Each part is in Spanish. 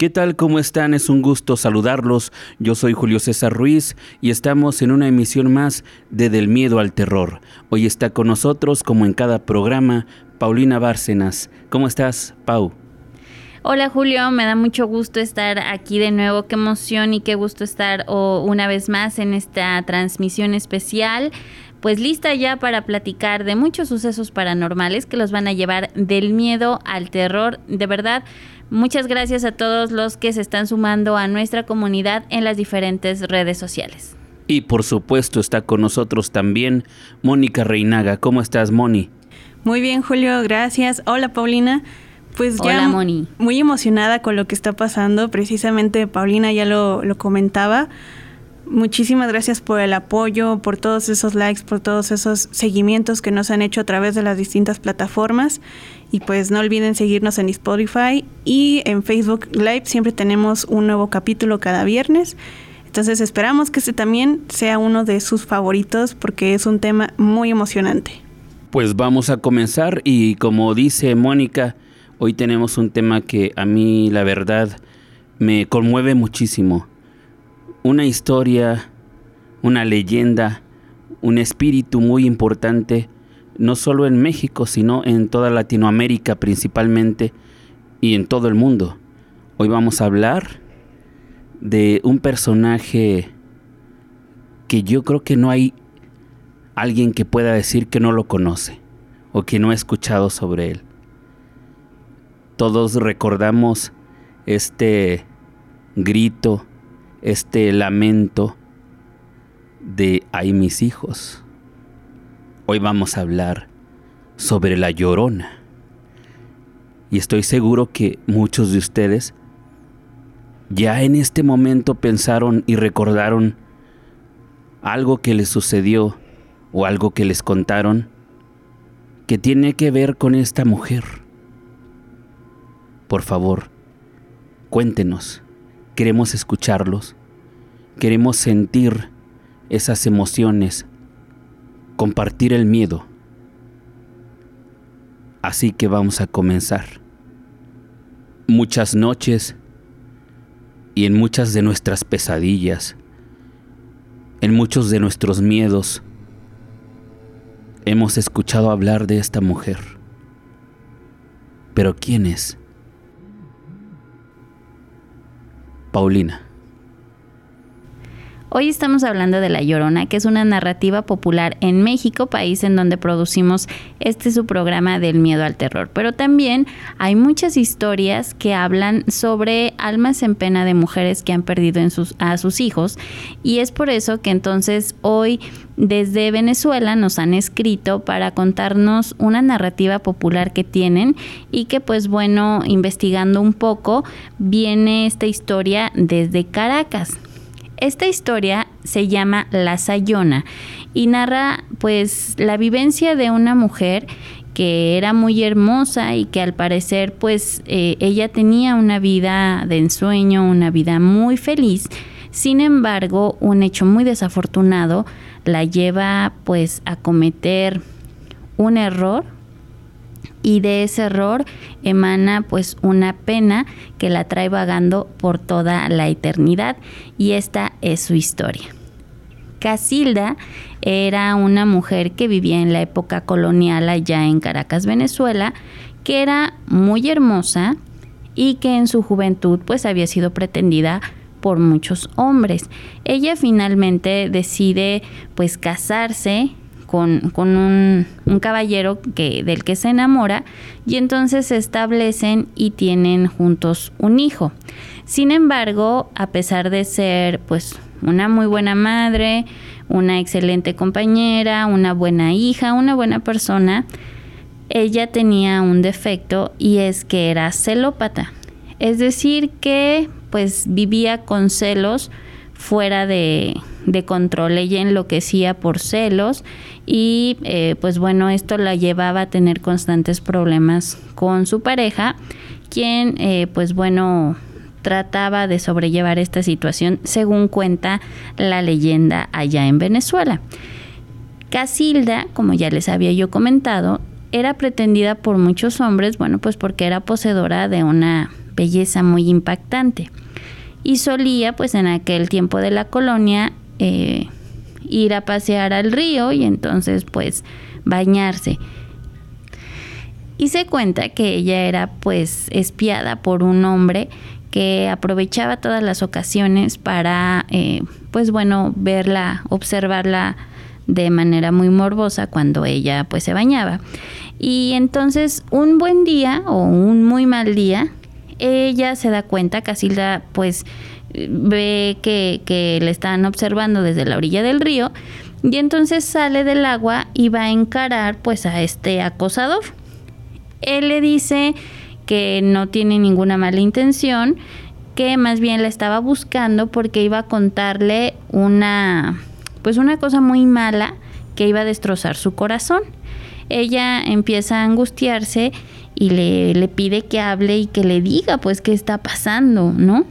¿Qué tal? ¿Cómo están? Es un gusto saludarlos. Yo soy Julio César Ruiz y estamos en una emisión más de Del Miedo al Terror. Hoy está con nosotros, como en cada programa, Paulina Bárcenas. ¿Cómo estás, Pau? Hola Julio, me da mucho gusto estar aquí de nuevo. Qué emoción y qué gusto estar una vez más en esta transmisión especial. Pues lista ya para platicar de muchos sucesos paranormales que los van a llevar del miedo al terror. De verdad, Muchas gracias a todos los que se están sumando a nuestra comunidad en las diferentes redes sociales. Y por supuesto está con nosotros también Mónica Reinaga. ¿Cómo estás, Moni? Muy bien, Julio, gracias. Hola, Paulina. Pues ya Moni. muy emocionada con lo que está pasando. Precisamente Paulina ya lo, lo comentaba. Muchísimas gracias por el apoyo, por todos esos likes, por todos esos seguimientos que nos han hecho a través de las distintas plataformas. Y pues no olviden seguirnos en Spotify y en Facebook Live. Siempre tenemos un nuevo capítulo cada viernes. Entonces esperamos que este también sea uno de sus favoritos porque es un tema muy emocionante. Pues vamos a comenzar y como dice Mónica, hoy tenemos un tema que a mí la verdad me conmueve muchísimo una historia, una leyenda, un espíritu muy importante, no solo en México, sino en toda Latinoamérica principalmente y en todo el mundo. Hoy vamos a hablar de un personaje que yo creo que no hay alguien que pueda decir que no lo conoce o que no ha escuchado sobre él. Todos recordamos este grito, este lamento de Ay mis hijos. Hoy vamos a hablar sobre la llorona. Y estoy seguro que muchos de ustedes ya en este momento pensaron y recordaron algo que les sucedió o algo que les contaron que tiene que ver con esta mujer. Por favor, cuéntenos queremos escucharlos, queremos sentir esas emociones, compartir el miedo. Así que vamos a comenzar. Muchas noches y en muchas de nuestras pesadillas, en muchos de nuestros miedos, hemos escuchado hablar de esta mujer. Pero ¿quién es? Paulina. Hoy estamos hablando de La Llorona, que es una narrativa popular en México, país en donde producimos este su programa del miedo al terror. Pero también hay muchas historias que hablan sobre almas en pena de mujeres que han perdido a sus hijos. Y es por eso que entonces hoy desde Venezuela nos han escrito para contarnos una narrativa popular que tienen y que pues bueno, investigando un poco, viene esta historia desde Caracas. Esta historia se llama La Sayona y narra pues la vivencia de una mujer que era muy hermosa y que al parecer pues eh, ella tenía una vida de ensueño, una vida muy feliz. Sin embargo, un hecho muy desafortunado la lleva pues a cometer un error y de ese error emana pues una pena que la trae vagando por toda la eternidad y esta es su historia. Casilda era una mujer que vivía en la época colonial allá en Caracas, Venezuela, que era muy hermosa y que en su juventud pues había sido pretendida por muchos hombres. Ella finalmente decide pues casarse con, un, caballero que, del que se enamora y entonces se establecen y tienen juntos un hijo. Sin embargo, a pesar de ser pues una muy buena madre, una excelente compañera, una buena hija, una buena persona, ella tenía un defecto y es que era celópata. Es decir, que pues vivía con celos fuera de, de control. Ella enloquecía por celos y eh, pues bueno, esto la llevaba a tener constantes problemas con su pareja, quien eh, pues bueno trataba de sobrellevar esta situación según cuenta la leyenda allá en Venezuela. Casilda, como ya les había yo comentado, era pretendida por muchos hombres, bueno, pues porque era poseedora de una belleza muy impactante. Y solía, pues en aquel tiempo de la colonia, eh, ir a pasear al río y entonces pues bañarse. Y se cuenta que ella era pues espiada por un hombre que aprovechaba todas las ocasiones para, eh, pues bueno, verla, observarla de manera muy morbosa cuando ella pues se bañaba. Y entonces un buen día o un muy mal día, ella se da cuenta, Casilda pues ve que, que le están observando desde la orilla del río y entonces sale del agua y va a encarar pues a este acosador. Él le dice que no tiene ninguna mala intención, que más bien la estaba buscando porque iba a contarle una pues una cosa muy mala que iba a destrozar su corazón. Ella empieza a angustiarse y le, le pide que hable y que le diga pues qué está pasando, ¿no?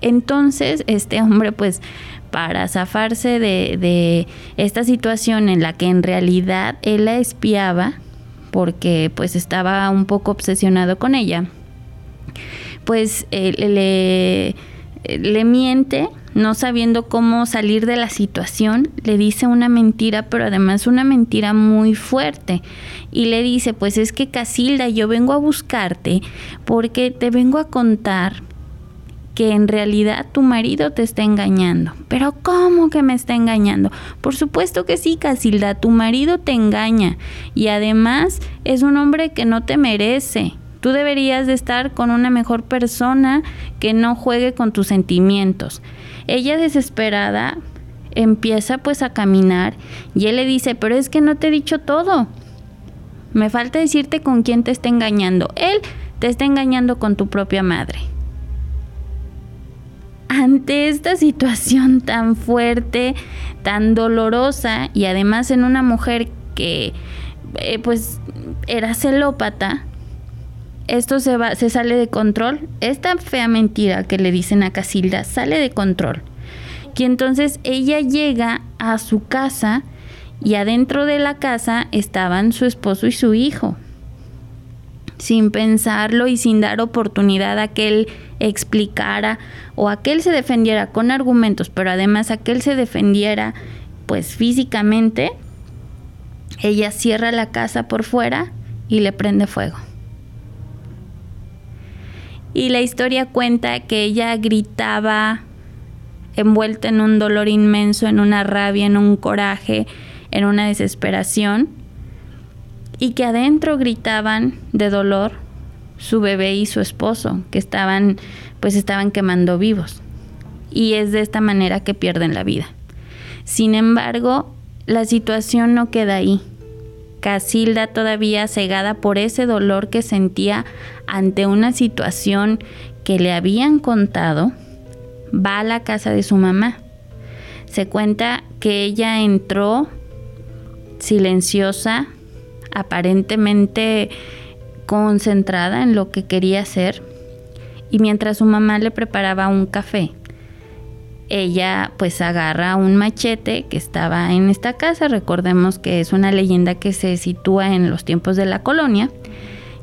Entonces este hombre pues para zafarse de, de, esta situación en la que en realidad él la espiaba, porque pues estaba un poco obsesionado con ella, pues eh, le, le miente, no sabiendo cómo salir de la situación, le dice una mentira, pero además una mentira muy fuerte. Y le dice, pues es que Casilda, yo vengo a buscarte porque te vengo a contar que en realidad tu marido te está engañando. Pero ¿cómo que me está engañando? Por supuesto que sí, Casilda, tu marido te engaña y además es un hombre que no te merece. Tú deberías de estar con una mejor persona que no juegue con tus sentimientos. Ella desesperada empieza pues a caminar y él le dice, pero es que no te he dicho todo. Me falta decirte con quién te está engañando. Él te está engañando con tu propia madre ante esta situación tan fuerte, tan dolorosa y además en una mujer que eh, pues era celópata, esto se va, se sale de control. Esta fea mentira que le dicen a Casilda sale de control. Y entonces ella llega a su casa y adentro de la casa estaban su esposo y su hijo sin pensarlo y sin dar oportunidad a que él explicara o a que él se defendiera con argumentos, pero además a que él se defendiera pues físicamente, ella cierra la casa por fuera y le prende fuego. Y la historia cuenta que ella gritaba envuelta en un dolor inmenso, en una rabia, en un coraje, en una desesperación y que adentro gritaban de dolor su bebé y su esposo, que estaban pues estaban quemando vivos. Y es de esta manera que pierden la vida. Sin embargo, la situación no queda ahí. Casilda, todavía cegada por ese dolor que sentía ante una situación que le habían contado, va a la casa de su mamá. Se cuenta que ella entró silenciosa, aparentemente concentrada en lo que quería hacer y mientras su mamá le preparaba un café, ella pues agarra un machete que estaba en esta casa, recordemos que es una leyenda que se sitúa en los tiempos de la colonia,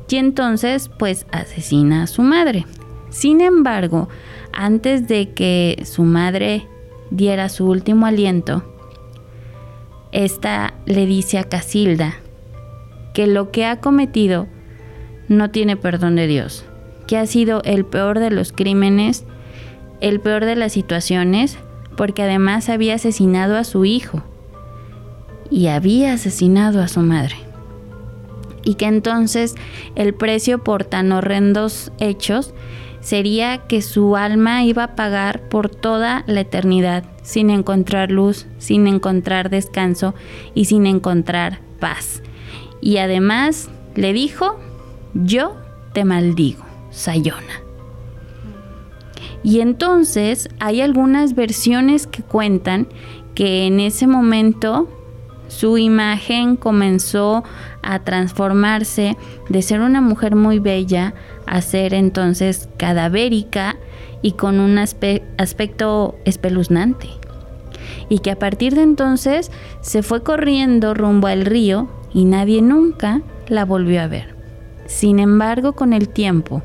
y entonces pues asesina a su madre. Sin embargo, antes de que su madre diera su último aliento, esta le dice a Casilda que lo que ha cometido no tiene perdón de Dios, que ha sido el peor de los crímenes, el peor de las situaciones, porque además había asesinado a su hijo y había asesinado a su madre. Y que entonces el precio por tan horrendos hechos sería que su alma iba a pagar por toda la eternidad, sin encontrar luz, sin encontrar descanso y sin encontrar paz. Y además le dijo, yo te maldigo, Sayona. Y entonces hay algunas versiones que cuentan que en ese momento su imagen comenzó a transformarse de ser una mujer muy bella a ser entonces cadavérica y con un aspecto espeluznante. Y que a partir de entonces se fue corriendo rumbo al río y nadie nunca la volvió a ver. Sin embargo, con el tiempo,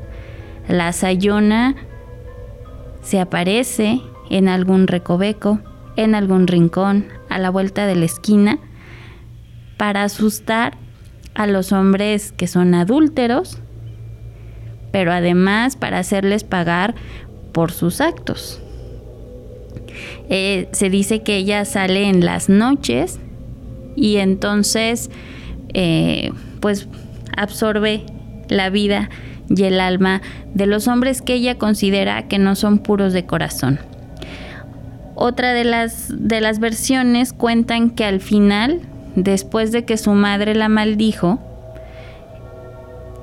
La sayona se aparece en algún recoveco, en algún rincón, a la vuelta de la esquina, para asustar a los hombres que son adúlteros, pero además para hacerles pagar por sus actos. Eh, se dice que ella sale en las noches y entonces eh, pues absorbe la vida y el alma de los hombres que ella considera que no son puros de corazón. Otra de las, de las versiones cuentan que al final, después de que su madre la maldijo,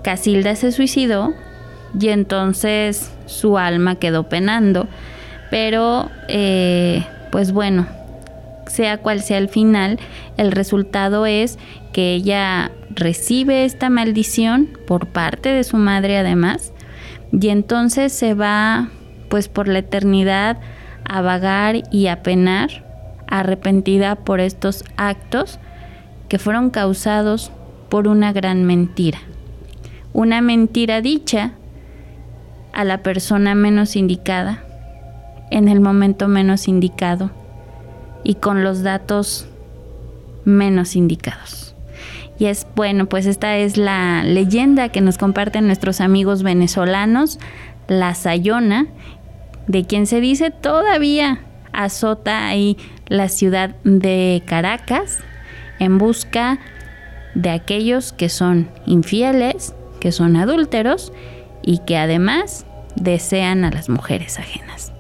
Casilda se suicidó y entonces su alma quedó penando. Pero, eh, pues bueno, sea cual sea el final, el resultado es que ella recibe esta maldición por parte de su madre además y entonces se va pues por la eternidad a vagar y a penar arrepentida por estos actos que fueron causados por una gran mentira. Una mentira dicha a la persona menos indicada, en el momento menos indicado y con los datos menos indicados. Y es bueno, pues esta es la leyenda que nos comparten nuestros amigos venezolanos, la Sayona, de quien se dice todavía azota ahí la ciudad de Caracas en busca de aquellos que son infieles, que son adúlteros y que además desean a las mujeres ajenas.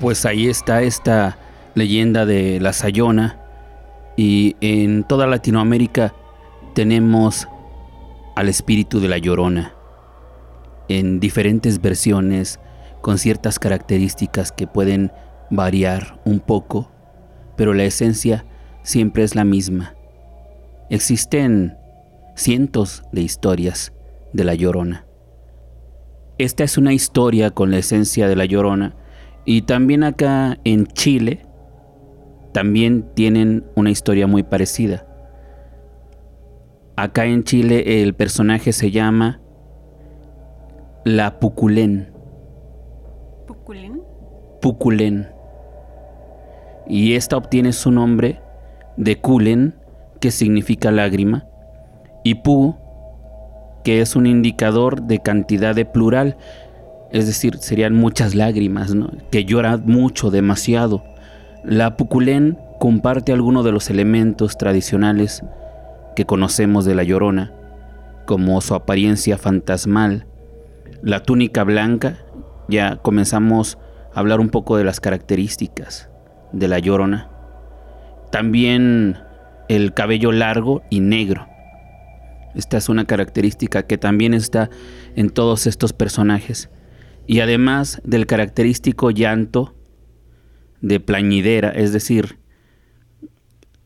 Pues ahí está esta leyenda de la Sayona y en toda Latinoamérica tenemos al espíritu de la Llorona en diferentes versiones con ciertas características que pueden variar un poco, pero la esencia siempre es la misma. Existen cientos de historias de la Llorona. Esta es una historia con la esencia de la Llorona y también acá en Chile también tienen una historia muy parecida. Acá en Chile el personaje se llama La Puculén. ¿Puculén? Puculén. Y esta obtiene su nombre de Culen, que significa lágrima, y Pu, que es un indicador de cantidad de plural, es decir, serían muchas lágrimas, ¿no? que llora mucho, demasiado. La Puculén comparte algunos de los elementos tradicionales que conocemos de la Llorona, como su apariencia fantasmal, la túnica blanca, ya comenzamos a hablar un poco de las características de la Llorona. También el cabello largo y negro. Esta es una característica que también está en todos estos personajes. Y además del característico llanto de plañidera, es decir,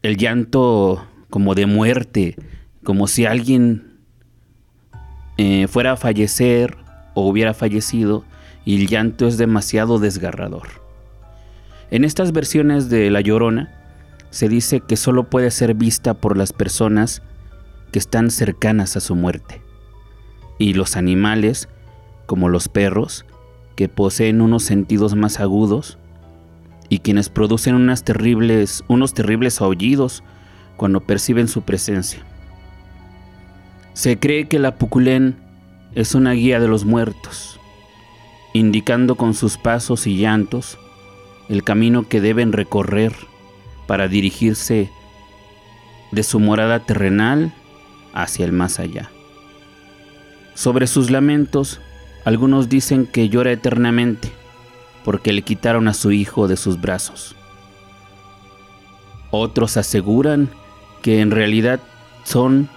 el llanto como de muerte, como si alguien eh, fuera a fallecer o hubiera fallecido y el llanto es demasiado desgarrador. En estas versiones de La Llorona se dice que solo puede ser vista por las personas que están cercanas a su muerte y los animales, como los perros, que poseen unos sentidos más agudos, y quienes producen unas terribles, unos terribles aullidos cuando perciben su presencia. Se cree que la Puculén es una guía de los muertos, indicando con sus pasos y llantos el camino que deben recorrer para dirigirse de su morada terrenal hacia el más allá. Sobre sus lamentos, algunos dicen que llora eternamente, porque le quitaron a su hijo de sus brazos. Otros aseguran que en realidad son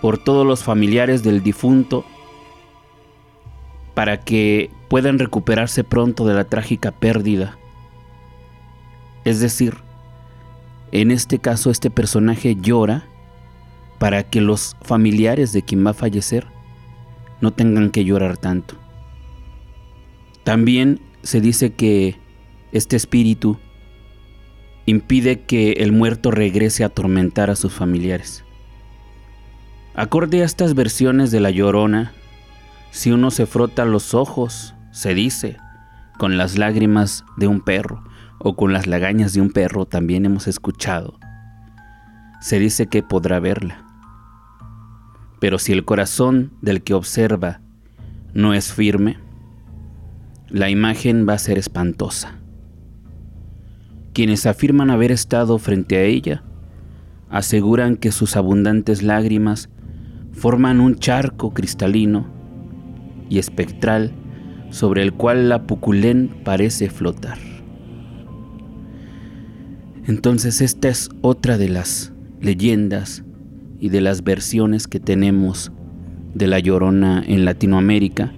por todos los familiares del difunto para que puedan recuperarse pronto de la trágica pérdida. Es decir, en este caso este personaje llora para que los familiares de quien va a fallecer no tengan que llorar tanto. También se dice que este espíritu impide que el muerto regrese a atormentar a sus familiares. Acorde a estas versiones de la Llorona, Si uno se frota los ojos, se dice, con las lágrimas de un perro o con las lagañas de un perro, también hemos escuchado. Se dice que podrá verla. Pero si el corazón del que observa no es firme, la imagen va a ser espantosa. Quienes afirman haber estado frente a ella aseguran que sus abundantes lágrimas forman un charco cristalino y espectral sobre el cual la Puculén parece flotar. Entonces esta es otra de las leyendas y de las versiones que tenemos de la Llorona en Latinoamérica,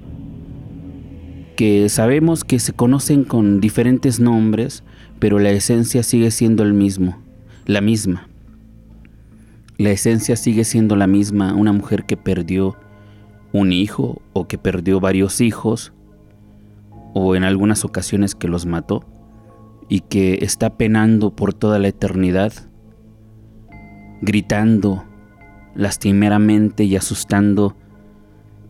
que sabemos que se conocen con diferentes nombres, pero la esencia sigue siendo el mismo, la misma. La esencia sigue siendo la misma, una mujer que perdió un hijo o que perdió varios hijos o en algunas ocasiones que los mató y que está penando por toda la eternidad, gritando lastimeramente y asustando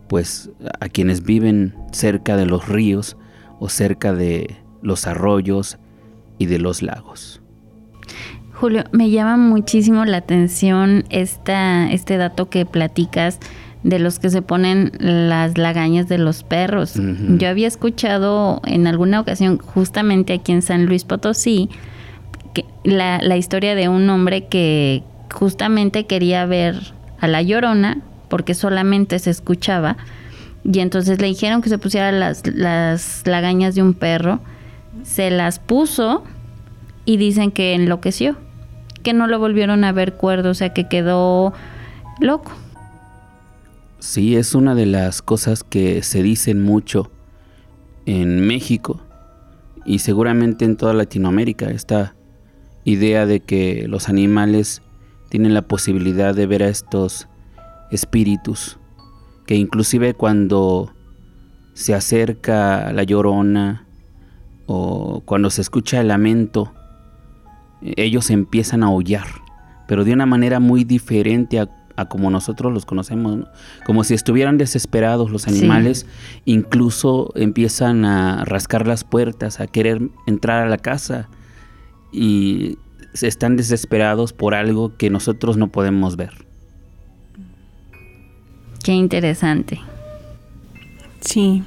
pues a quienes viven cerca de los ríos o cerca de los arroyos y de los lagos. Julio, me llama muchísimo la atención esta, este dato que platicas de los que se ponen las lagañas de los perros. Yo había escuchado en alguna ocasión, justamente aquí en San Luis Potosí, que la, la historia de un hombre que justamente quería ver a la llorona, porque solamente se escuchaba, y entonces le dijeron que se pusiera las, las lagañas de un perro, se las puso y dicen que enloqueció, que no lo volvieron a ver cuerdo, o sea que quedó loco. Sí, es una de las cosas que se dicen mucho en México y seguramente en toda Latinoamérica, esta idea de que los animales tienen la posibilidad de ver a estos espíritus, que inclusive cuando se acerca la llorona o cuando se escucha el lamento, ellos empiezan a aullar, pero de una manera muy diferente a como nosotros los conocemos, como si estuvieran desesperados los animales, incluso empiezan a rascar las puertas, a querer entrar a la casa y están desesperados por algo que nosotros no podemos ver. Qué interesante. Sí.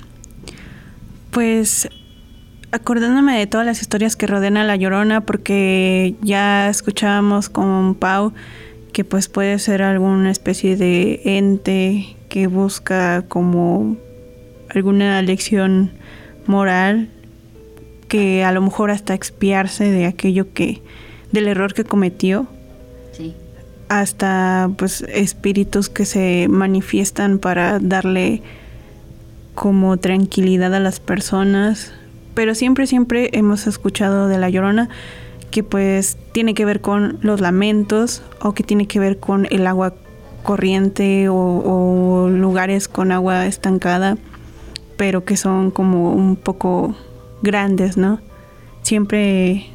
Pues acordándome de todas las historias que rodean a La Llorona, porque ya escuchábamos con Pau que pues puede ser alguna especie de ente que busca como alguna lección moral que a lo mejor hasta expiarse de aquello que del error que cometió. Hasta pues espíritus que se manifiestan para darle como tranquilidad a las personas pero siempre siempre hemos escuchado de la llorona que pues tiene que ver con los lamentos o que tiene que ver con el agua corriente o, lugares con agua estancada, pero que son como un poco grandes, ¿no? Siempre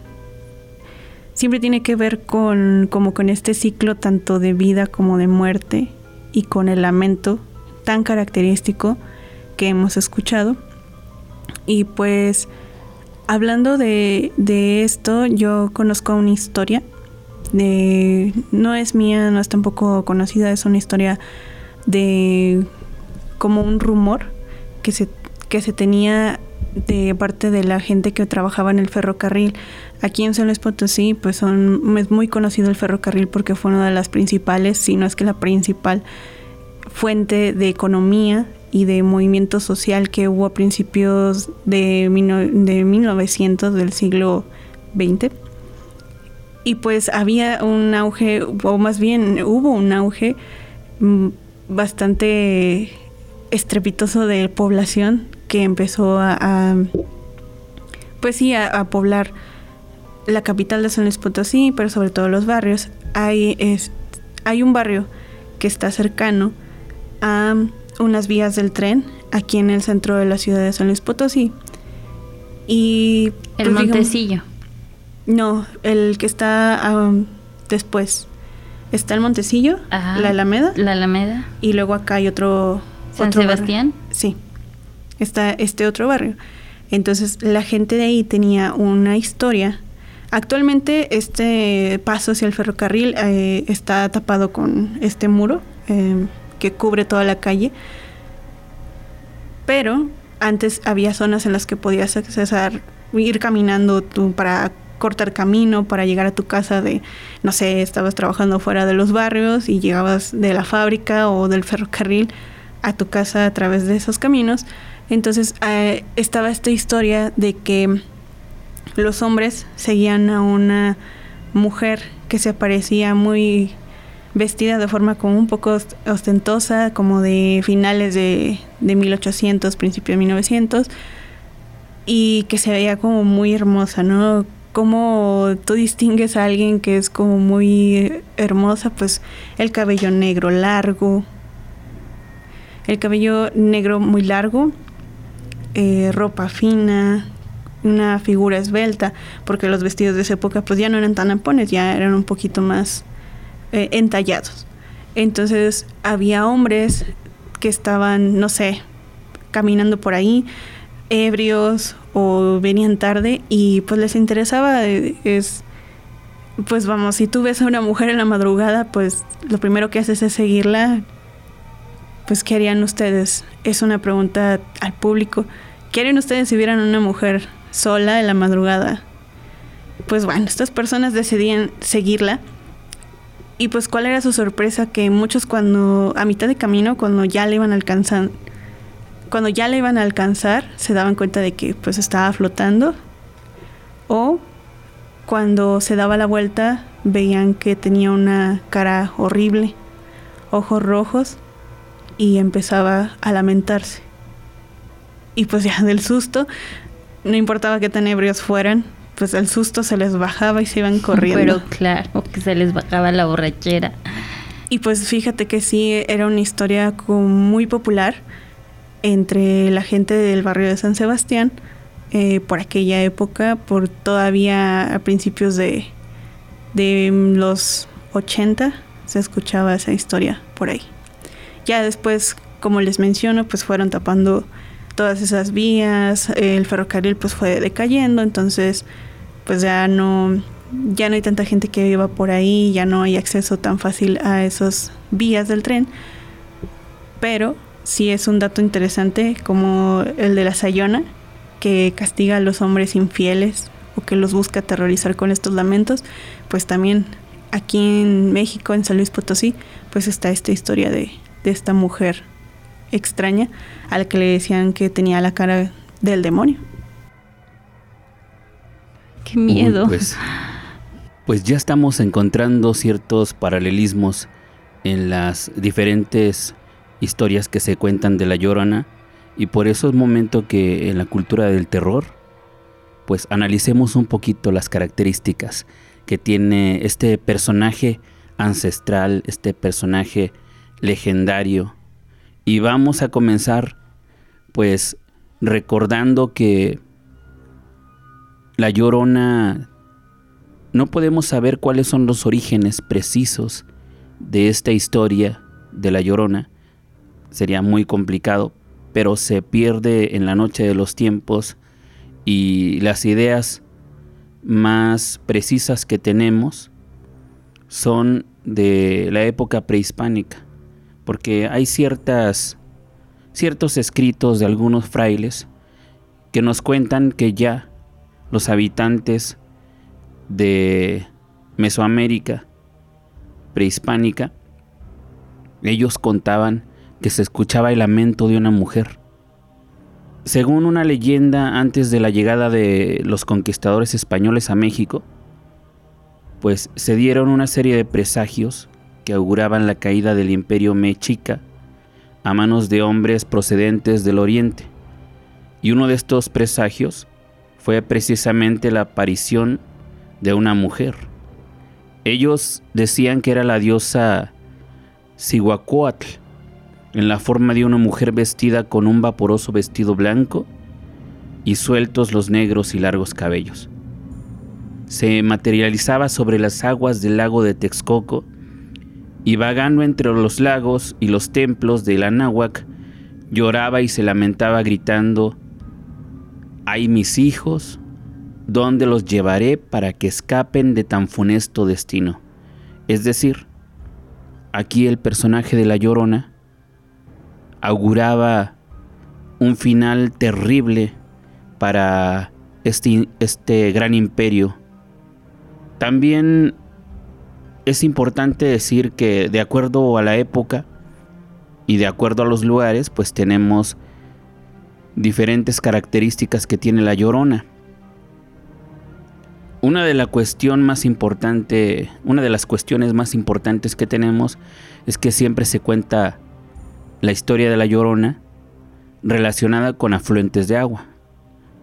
siempre tiene que ver con como con este ciclo tanto de vida como de muerte y con el lamento tan característico que hemos escuchado. Y pues hablando de, esto, yo conozco una historia. De, no es mía, no es tampoco conocida, es una historia de como un rumor que se, que se tenía de parte de la gente que trabajaba en el ferrocarril. Aquí en San Potosí, pues son, es muy conocido el ferrocarril porque fue una de las principales, si no es que la principal fuente de economía y de movimiento social que hubo a principios de, de 1900 del siglo XX. Y pues había un auge, o más bien hubo un auge mm, bastante estrepitoso de población que empezó a, pues sí, a, poblar la capital de San Luis Potosí, pero sobre todo los barrios. Hay, es, hay un barrio que está cercano a unas vías del tren aquí en el centro de la ciudad de San Luis Potosí. Y el pues, Montecillo. no, el que está después. Está el Montecillo, la Alameda. La Alameda. Y luego acá hay otro. San Sebastián. Sí, está este otro barrio. Entonces la gente de ahí tenía una historia. Actualmente este paso hacia el ferrocarril eh, está tapado con este muro eh, que cubre toda la calle. Pero antes había zonas en las que podías accesar, ir caminando tú para cortar camino para llegar a tu casa de, no sé, estabas trabajando fuera de los barrios y llegabas de la fábrica o del ferrocarril a tu casa a través de esos caminos. Entonces eh, estaba esta historia de que los hombres seguían a una mujer que se aparecía muy vestida de forma como un poco ostentosa, como de finales de, de 1800, principios de 1900, y que se veía como muy hermosa, ¿no? cómo tú distingues a alguien que es como muy hermosa, pues el cabello negro largo, el cabello negro muy largo, eh, ropa fina, una figura esbelta, porque los vestidos de esa época pues ya no eran tan ampones, ya eran un poquito más eh, entallados. Entonces había hombres que estaban, no sé, caminando por ahí, ebrios o venían tarde y pues les interesaba eh, es pues vamos, si tú ves a una mujer en la madrugada, pues lo primero que haces es seguirla. Pues ¿qué harían ustedes? Es una pregunta al público. ¿Qué harían ustedes si vieran a una mujer sola en la madrugada? Pues bueno, estas personas decidían seguirla. Y pues cuál era su sorpresa que muchos cuando a mitad de camino, cuando ya le iban alcanzando, cuando ya le iban a alcanzar, se daban cuenta de que pues estaba flotando. O cuando se daba la vuelta, veían que tenía una cara horrible, ojos rojos, y empezaba a lamentarse. Y pues ya del susto, no importaba qué tan ebrios fueran, pues el susto se les bajaba y se iban corriendo. Pero claro, que se les bajaba la borrachera. Y pues fíjate que sí, era una historia muy popular entre la gente del barrio de San Sebastián eh, por aquella época, por todavía a principios de, de los 80 se escuchaba esa historia por ahí. Ya después, como les menciono, pues fueron tapando todas esas vías, el ferrocarril pues fue decayendo, entonces pues ya no ya no hay tanta gente que viva por ahí, ya no hay acceso tan fácil a esas vías del tren, pero sí es un dato interesante como el de la Sayona, que castiga a los hombres infieles o que los busca aterrorizar con estos lamentos, pues también aquí en México, en San Luis Potosí, pues está esta historia de, de esta mujer extraña a la que le decían que tenía la cara del demonio. Qué miedo. pues, pues ya estamos encontrando ciertos paralelismos en las diferentes historias que se cuentan de la llorona y por eso es momento que en la cultura del terror pues analicemos un poquito las características que tiene este personaje ancestral, este personaje legendario y vamos a comenzar pues recordando que la llorona no podemos saber cuáles son los orígenes precisos de esta historia de la llorona, sería muy complicado, pero se pierde en la noche de los tiempos y las ideas más precisas que tenemos son de la época prehispánica, porque hay ciertas ciertos escritos de algunos frailes que nos cuentan que ya los habitantes de Mesoamérica prehispánica ellos contaban que se escuchaba el lamento de una mujer. Según una leyenda antes de la llegada de los conquistadores españoles a México, pues se dieron una serie de presagios que auguraban la caída del imperio mexica a manos de hombres procedentes del oriente. Y uno de estos presagios fue precisamente la aparición de una mujer. Ellos decían que era la diosa Cihuacóatl, en la forma de una mujer vestida con un vaporoso vestido blanco y sueltos los negros y largos cabellos. Se materializaba sobre las aguas del lago de Texcoco y vagando entre los lagos y los templos de Anáhuac lloraba y se lamentaba gritando, ¡ay mis hijos! ¿Dónde los llevaré para que escapen de tan funesto destino? Es decir, aquí el personaje de la Llorona auguraba un final terrible para este, este gran imperio. También es importante decir que de acuerdo a la época y de acuerdo a los lugares, pues tenemos diferentes características que tiene la llorona. Una de la cuestión más importante, una de las cuestiones más importantes que tenemos es que siempre se cuenta la historia de la Llorona relacionada con afluentes de agua.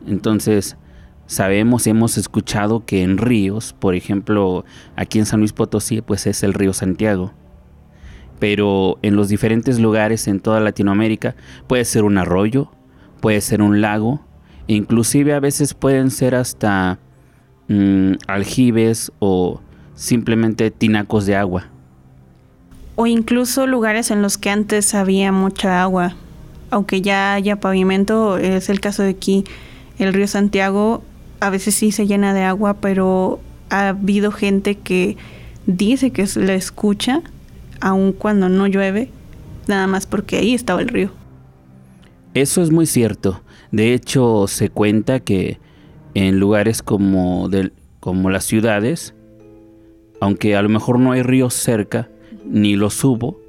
Entonces, sabemos, hemos escuchado que en ríos, por ejemplo, aquí en San Luis Potosí, pues es el río Santiago. Pero en los diferentes lugares en toda Latinoamérica puede ser un arroyo, puede ser un lago, inclusive a veces pueden ser hasta Mm, aljibes o simplemente tinacos de agua. O incluso lugares en los que antes había mucha agua. Aunque ya haya pavimento, es el caso de aquí, el río Santiago a veces sí se llena de agua, pero ha habido gente que dice que la escucha, aun cuando no llueve, nada más porque ahí estaba el río. Eso es muy cierto. De hecho, se cuenta que en lugares como, como las ciudades, aunque a lo mejor no hay ríos cerca, ni los hubo,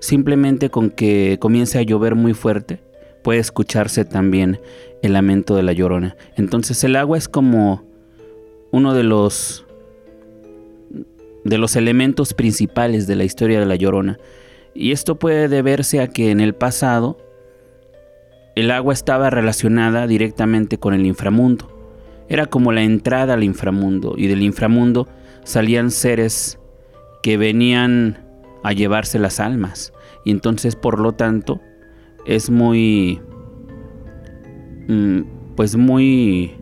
simplemente con que comience a llover muy fuerte, puede escucharse también el lamento de la llorona. Entonces el agua es como uno de los de los elementos principales de la historia de la llorona. Y esto puede deberse a que en el pasado el agua estaba relacionada directamente con el inframundo. Era como la entrada al inframundo y del inframundo salían seres que venían a llevarse las almas. Y entonces, por lo tanto, es muy, pues muy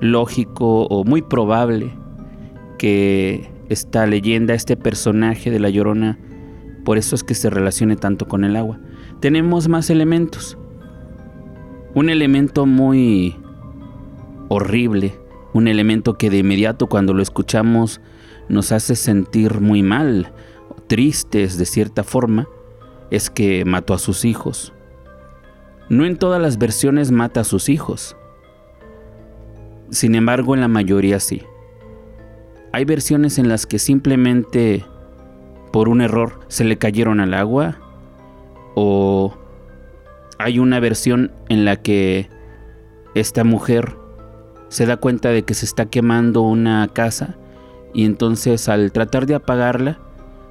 lógico o muy probable que esta leyenda, este personaje de la Llorona, por eso es que se relacione tanto con el agua. Tenemos más elementos. Un elemento muy horrible, un elemento que de inmediato cuando lo escuchamos nos hace sentir muy mal, tristes de cierta forma, es que mató a sus hijos. No en todas las versiones mata a sus hijos. Sin embargo, en la mayoría sí. Hay versiones en las que simplemente por un error se le cayeron al agua o hay una versión en la que esta mujer se da cuenta de que se está quemando una casa y entonces al tratar de apagarla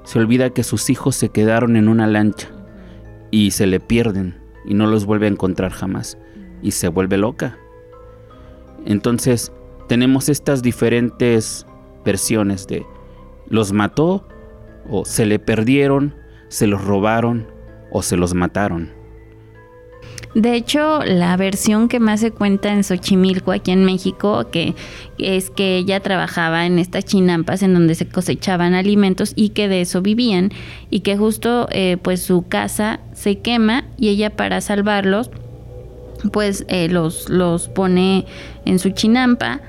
se olvida que sus hijos se quedaron en una lancha y se le pierden y no los vuelve a encontrar jamás y se vuelve loca. Entonces tenemos estas diferentes versiones de los mató o se le perdieron, se los robaron o se los mataron. De hecho, la versión que más se cuenta en Xochimilco, aquí en México, que es que ella trabajaba en estas chinampas en donde se cosechaban alimentos y que de eso vivían y que justo eh, pues su casa se quema y ella para salvarlos pues eh, los, los pone en su chinampa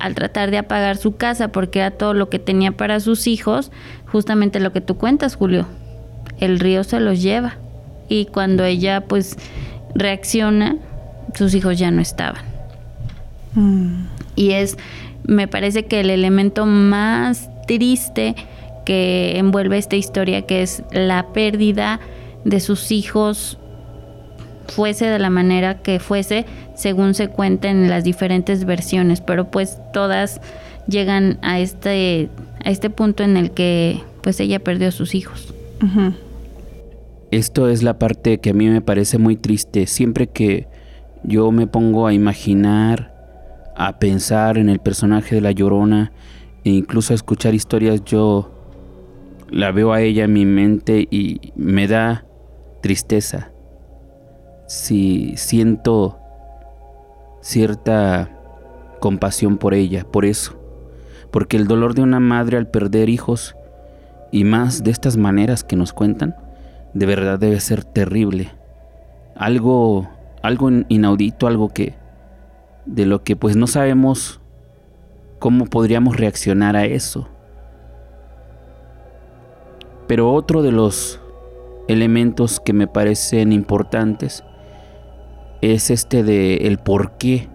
al tratar de apagar su casa porque era todo lo que tenía para sus hijos, justamente lo que tú cuentas, Julio. El río se los lleva. Y cuando ella pues reacciona, sus hijos ya no estaban. Mm. Y es, me parece que el elemento más triste que envuelve esta historia, que es la pérdida de sus hijos, fuese de la manera que fuese, según se cuenta en las diferentes versiones, pero pues todas llegan a este, a este punto en el que pues ella perdió a sus hijos. Esto es la parte que a mí me parece muy triste. Siempre que yo me pongo a imaginar, a pensar en el personaje de la Llorona e incluso a escuchar historias, yo la veo a ella en mi mente y me da tristeza. Si siento cierta compasión por ella, por eso. Porque el dolor de una madre al perder hijos y más de estas maneras que nos cuentan, de verdad debe ser terrible. algo, algo inaudito, algo que de lo que pues no sabemos cómo podríamos reaccionar a eso. Pero otro de los elementos que me parecen importantes es este de el por qué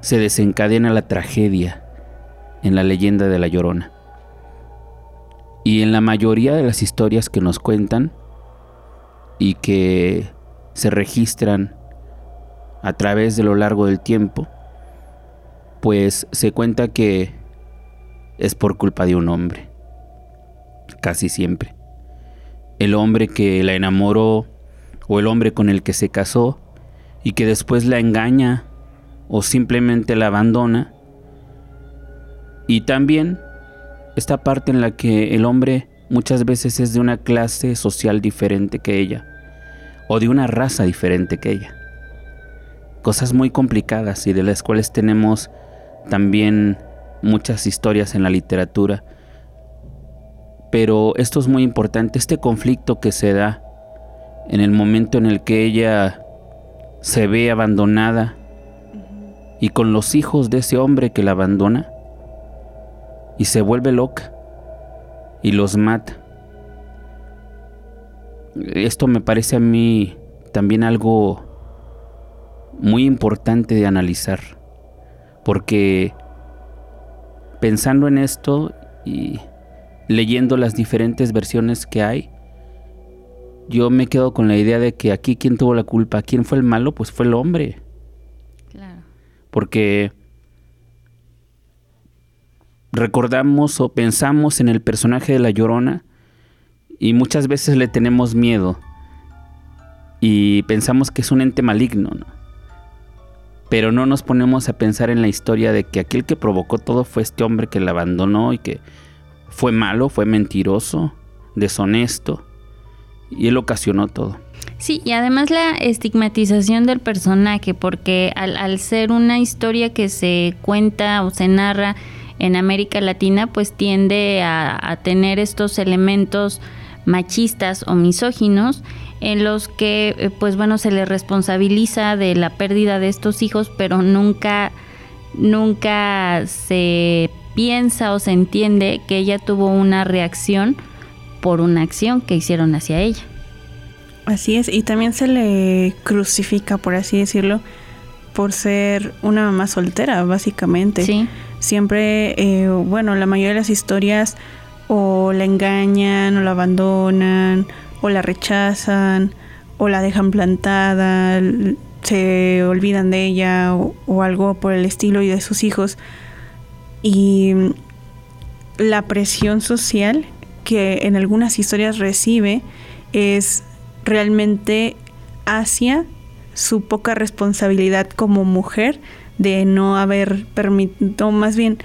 se desencadena la tragedia en la leyenda de la Llorona. Y en la mayoría de las historias que nos cuentan y que se registran a través de lo largo del tiempo, pues se cuenta que es por culpa de un hombre, casi siempre. El hombre que la enamoró o el hombre con el que se casó y que después la engaña o simplemente la abandona. Y también esta parte en la que el hombre muchas veces es de una clase social diferente que ella o de una raza diferente que ella. Cosas muy complicadas y de las cuales tenemos también muchas historias en la literatura. Pero esto es muy importante, este conflicto que se da en el momento en el que ella se ve abandonada y con los hijos de ese hombre que la abandona y se vuelve loca y los mata. Esto me parece a mí también algo muy importante de analizar, porque pensando en esto y leyendo las diferentes versiones que hay, yo me quedo con la idea de que aquí quién tuvo la culpa, quién fue el malo, pues fue el hombre. Claro. Porque recordamos o pensamos en el personaje de la Llorona y muchas veces le tenemos miedo y pensamos que es un ente maligno, ¿no? pero no nos ponemos a pensar en la historia de que aquel que provocó todo fue este hombre que la abandonó y que fue malo, fue mentiroso, deshonesto, y él ocasionó todo. Sí, y además la estigmatización del personaje, porque al, ser una historia que se cuenta o se narra en América Latina, pues tiende a, a tener estos elementos machistas o misóginos en los que eh, pues bueno se le responsabiliza de la pérdida de estos hijos pero nunca nunca se piensa o se entiende que ella tuvo una reacción por una acción que hicieron hacia ella. Así es, y también se le crucifica, por así decirlo, por ser una mamá soltera, básicamente. Sí. Siempre, eh, bueno, la mayoría de las historias o la engañan o la abandonan o la rechazan o la dejan plantada, se olvidan de ella o, algo por el estilo y de sus hijos. Y la presión social que en algunas historias recibe es realmente hacia su poca responsabilidad como mujer de no haber permitido, más bien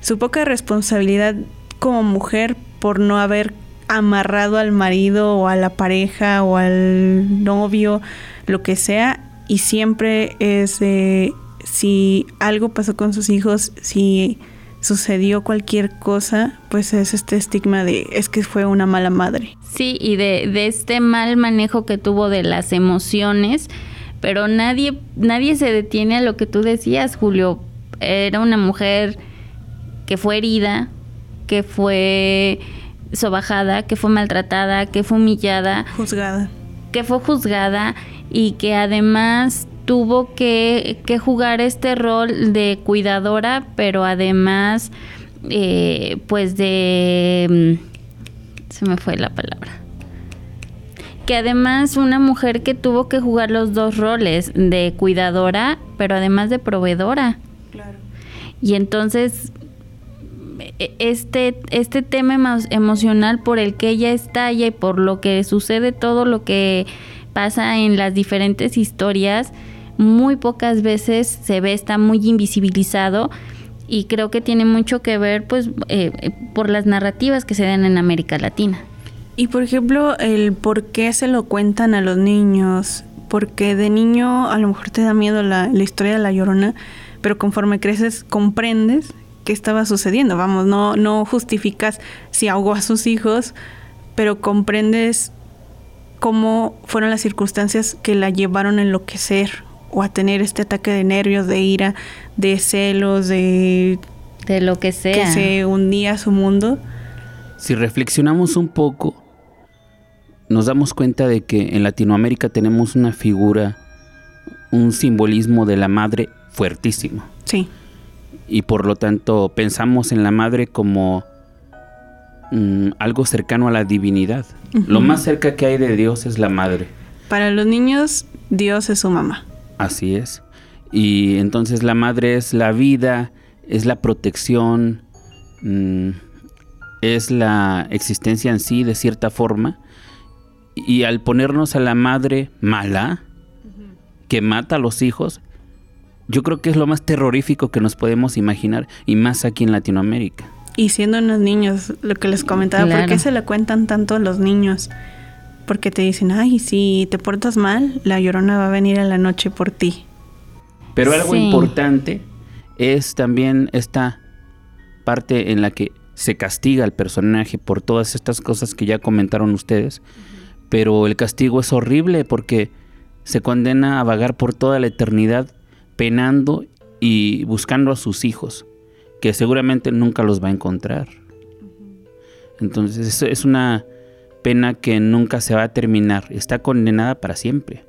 su poca responsabilidad como mujer por no haber amarrado al marido o a la pareja o al novio, lo que sea, y siempre es si algo pasó con sus hijos, si sucedió cualquier cosa, pues es este estigma de es que fue una mala madre. Sí, y de, de este mal manejo que tuvo de las emociones, pero nadie, nadie se detiene a lo que tú decías, Julio. Era una mujer que fue herida, que fue sobajada, que fue maltratada, que fue humillada. Juzgada. Que fue juzgada y que además tuvo que, jugar este rol de cuidadora, pero además, eh, pues de... Mm, se me fue la palabra. Que además una mujer que tuvo que jugar los dos roles de cuidadora, pero además de proveedora. Claro. Y entonces e, este, este tema emocional por el que ella estalla y por lo que sucede todo lo que pasa en las diferentes historias, muy pocas veces se ve, está muy invisibilizado y creo que tiene mucho que ver pues eh, eh, por las narrativas que se dan en América Latina. Y por ejemplo, el por qué se lo cuentan a los niños, porque de niño a lo mejor te da miedo la, la historia de la llorona, pero conforme creces comprendes qué estaba sucediendo. Vamos, no, no justificas si ahogó a sus hijos, pero comprendes cómo fueron las circunstancias que la llevaron a enloquecer o a tener este ataque de nervios, de ira, de celos, de... De lo que sea. Que se hundía su mundo. Si reflexionamos un poco, nos damos cuenta de que en Latinoamérica tenemos una figura, un simbolismo de la madre fuertísimo. Sí. Y por lo tanto pensamos en la madre como mm, algo cercano a la divinidad. Lo más cerca que hay de Dios es la madre. Para los niños, Dios es su mamá. Así es. Y entonces la madre es la vida, es la protección, mm, es la existencia en sí de cierta forma. Y al ponernos a la madre mala, que mata a los hijos, yo creo que es lo más terrorífico que nos podemos imaginar, y más aquí en Latinoamérica. Y siendo unos niños, lo que les comentaba, ¿por qué se le cuentan tanto a los niños? Porque te dicen, ay, si te portas mal, la llorona va a venir a la noche por ti. Pero algo importante es también esta parte en la que se castiga al personaje por todas estas cosas que ya comentaron ustedes. Pero el castigo es horrible porque se condena a vagar por toda la eternidad penando y buscando a sus hijos, que seguramente nunca los va a encontrar. Entonces es una pena que nunca se va a terminar, está condenada para siempre.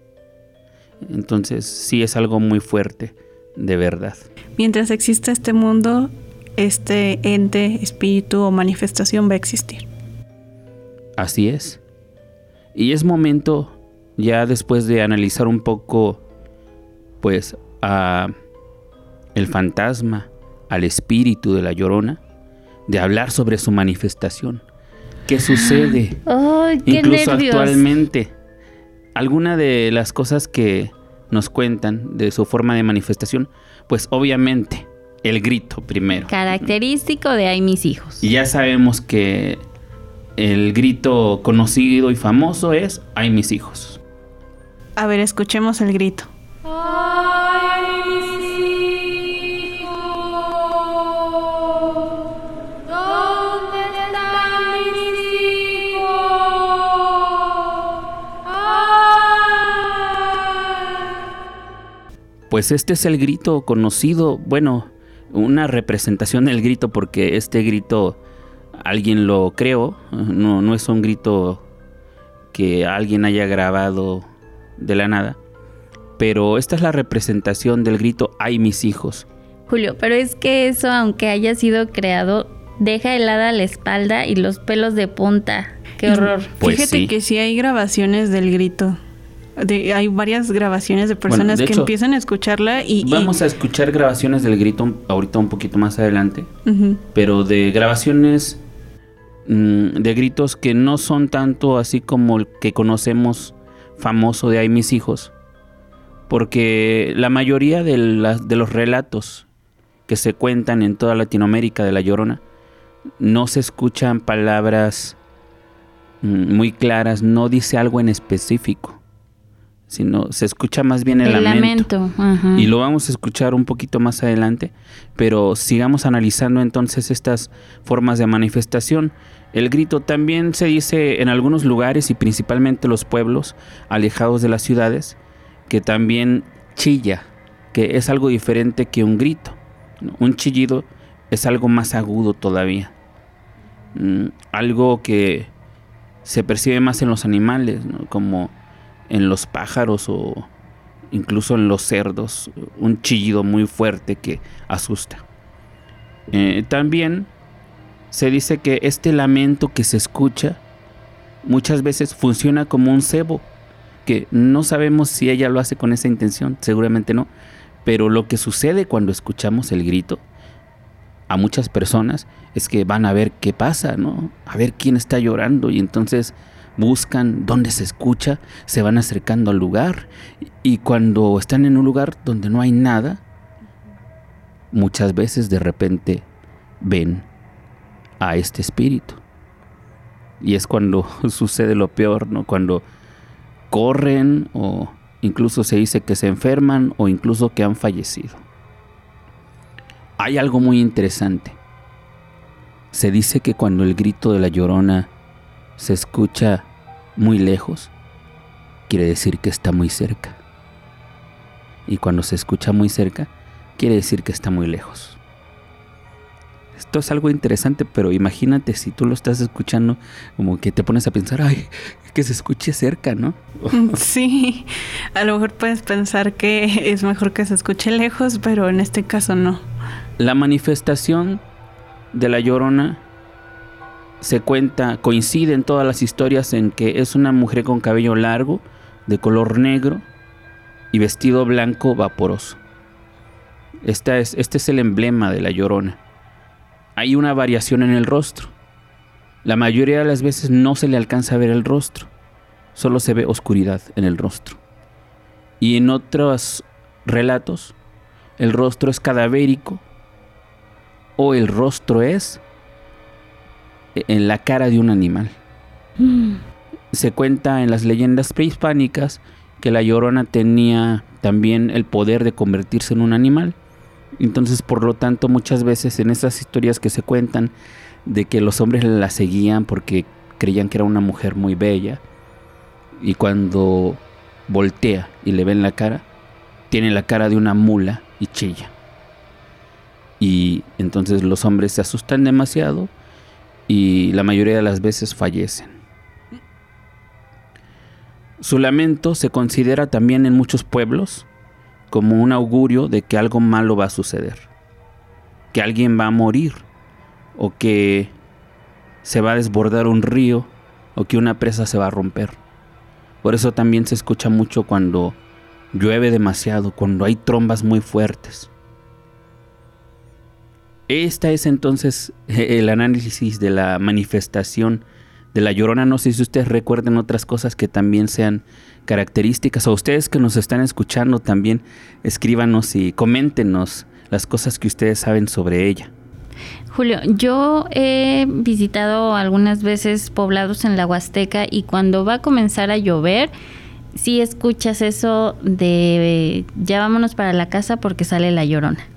Entonces sí es algo muy fuerte, de verdad. Mientras exista este mundo, este ente, espíritu o manifestación va a existir. Así es. Y es momento, ya después de analizar un poco, pues, a el fantasma, al espíritu de la llorona, de hablar sobre su manifestación. ¿Qué sucede? Ay, qué Incluso actualmente. Alguna de las cosas que nos cuentan de su forma de manifestación, pues obviamente el grito primero. Característico de Ay mis hijos. Y ya sabemos que el grito conocido y famoso es Ay mis hijos. A ver, escuchemos el grito. Pues este es el grito conocido, bueno, una representación del grito porque este grito alguien lo creó, no, no es un grito que alguien haya grabado de la nada, pero esta es la representación del grito ¡Ay mis hijos! Julio, pero es que eso, aunque haya sido creado, deja helada la espalda y los pelos de punta. ¡Qué horror! Pues Fíjate que sí hay grabaciones del grito hay varias grabaciones de personas que empiezan a escucharla y... Vamos a escuchar grabaciones del grito ahorita un poquito más adelante, pero de grabaciones de gritos que no son tanto así como el que conocemos famoso de Ay mis hijos, porque la mayoría de, de los relatos que se cuentan en toda Latinoamérica de La Llorona, no se escuchan palabras mm, muy claras, no dice algo en específico sino se escucha más bien el, lamento. Y lo vamos a escuchar un poquito más adelante, pero sigamos analizando entonces estas formas de manifestación. El grito también se dice en algunos lugares y principalmente los pueblos alejados de las ciudades, que también chilla, que es algo diferente que un grito. Un chillido es algo más agudo todavía. Mm, algo que se percibe más en los animales, como en los pájaros o incluso en los cerdos, un chillido muy fuerte que asusta. Eh, también se dice que este lamento que se escucha muchas veces funciona como un cebo, que no sabemos si ella lo hace con esa intención, seguramente no, pero lo que sucede cuando escuchamos el grito a muchas personas es que van a ver qué pasa, ¿no? A ver quién está llorando y entonces buscan dónde se escucha, se van acercando al lugar y cuando están en un lugar donde no hay nada, muchas veces de repente ven a este espíritu. Y es cuando sucede lo peor, ¿no? Cuando corren o incluso se dice que se enferman o incluso que han fallecido. Hay algo muy interesante. Se dice que cuando el grito de la llorona se escucha muy lejos, quiere decir que está muy cerca. Y cuando se escucha muy cerca, quiere decir que está muy lejos. Esto es algo interesante, pero imagínate si tú lo estás escuchando, como que te pones a pensar, ay, que se escuche cerca, ¿no? Sí, a lo mejor puedes pensar que es mejor que se escuche lejos, pero en este caso no. La manifestación de la llorona se cuenta, coincide en todas las historias en que es una mujer con cabello largo, de color negro y vestido blanco vaporoso. Este es, este es el emblema de la llorona. Hay una variación en el rostro. La mayoría de las veces no se le alcanza a ver el rostro, solo se ve oscuridad en el rostro. Y en otros relatos, el rostro es cadavérico o el rostro es en la cara de un animal. Mm. Se cuenta en las leyendas prehispánicas que la llorona tenía también el poder de convertirse en un animal. Entonces, por lo tanto, muchas veces en esas historias que se cuentan de que los hombres la seguían porque creían que era una mujer muy bella y cuando voltea y le ven la cara, tiene la cara de una mula y chilla. Y entonces los hombres se asustan demasiado y la mayoría de las veces fallecen. Su lamento se considera también en muchos pueblos como un augurio de que algo malo va a suceder, que alguien va a morir o que se va a desbordar un río o que una presa se va a romper. Por eso también se escucha mucho cuando llueve demasiado, cuando hay trombas muy fuertes. Esta es entonces el análisis de la manifestación de la llorona. No sé si ustedes recuerden otras cosas que también sean características o ustedes que nos están escuchando también escríbanos y coméntenos las cosas que ustedes saben sobre ella. Julio, yo he visitado algunas veces poblados en la Huasteca y cuando va a comenzar a llover, sí escuchas eso de ya vámonos para la casa porque sale la llorona.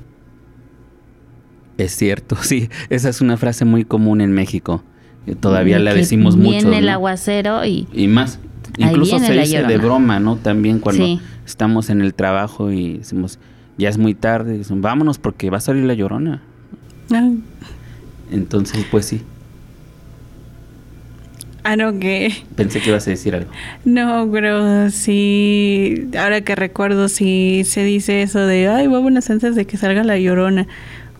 Es cierto, sí, esa es una frase muy común en México. Todavía la decimos mucho. Viene el aguacero y... Y más. Incluso se dice de broma, ¿no? También cuando estamos en el trabajo y decimos, ya es muy tarde, vámonos porque va a salir la llorona. Ah. Entonces, pues sí. Ah, no, que... Pensé que ibas a decir algo. No, pero sí, ahora que recuerdo, si se dice eso de, ay, vámonos antes de que salga la llorona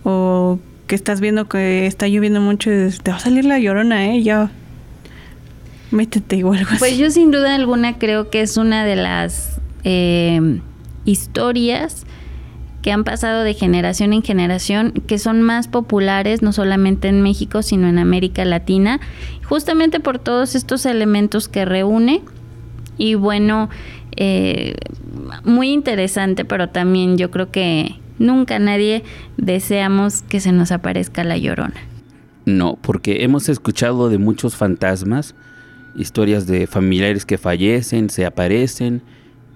o que estás viendo que está lloviendo mucho y te va a salir la llorona, ¿eh? Ya métete igual. Pues yo sin duda alguna creo que es una de las eh, historias que han pasado de generación en generación, que son más populares no solamente en México, sino en América Latina, justamente por todos estos elementos que reúne. Y bueno, eh, muy interesante, pero también yo creo que Nunca nadie deseamos que se nos aparezca la llorona. No, porque hemos escuchado de muchos fantasmas, historias de familiares que fallecen, se aparecen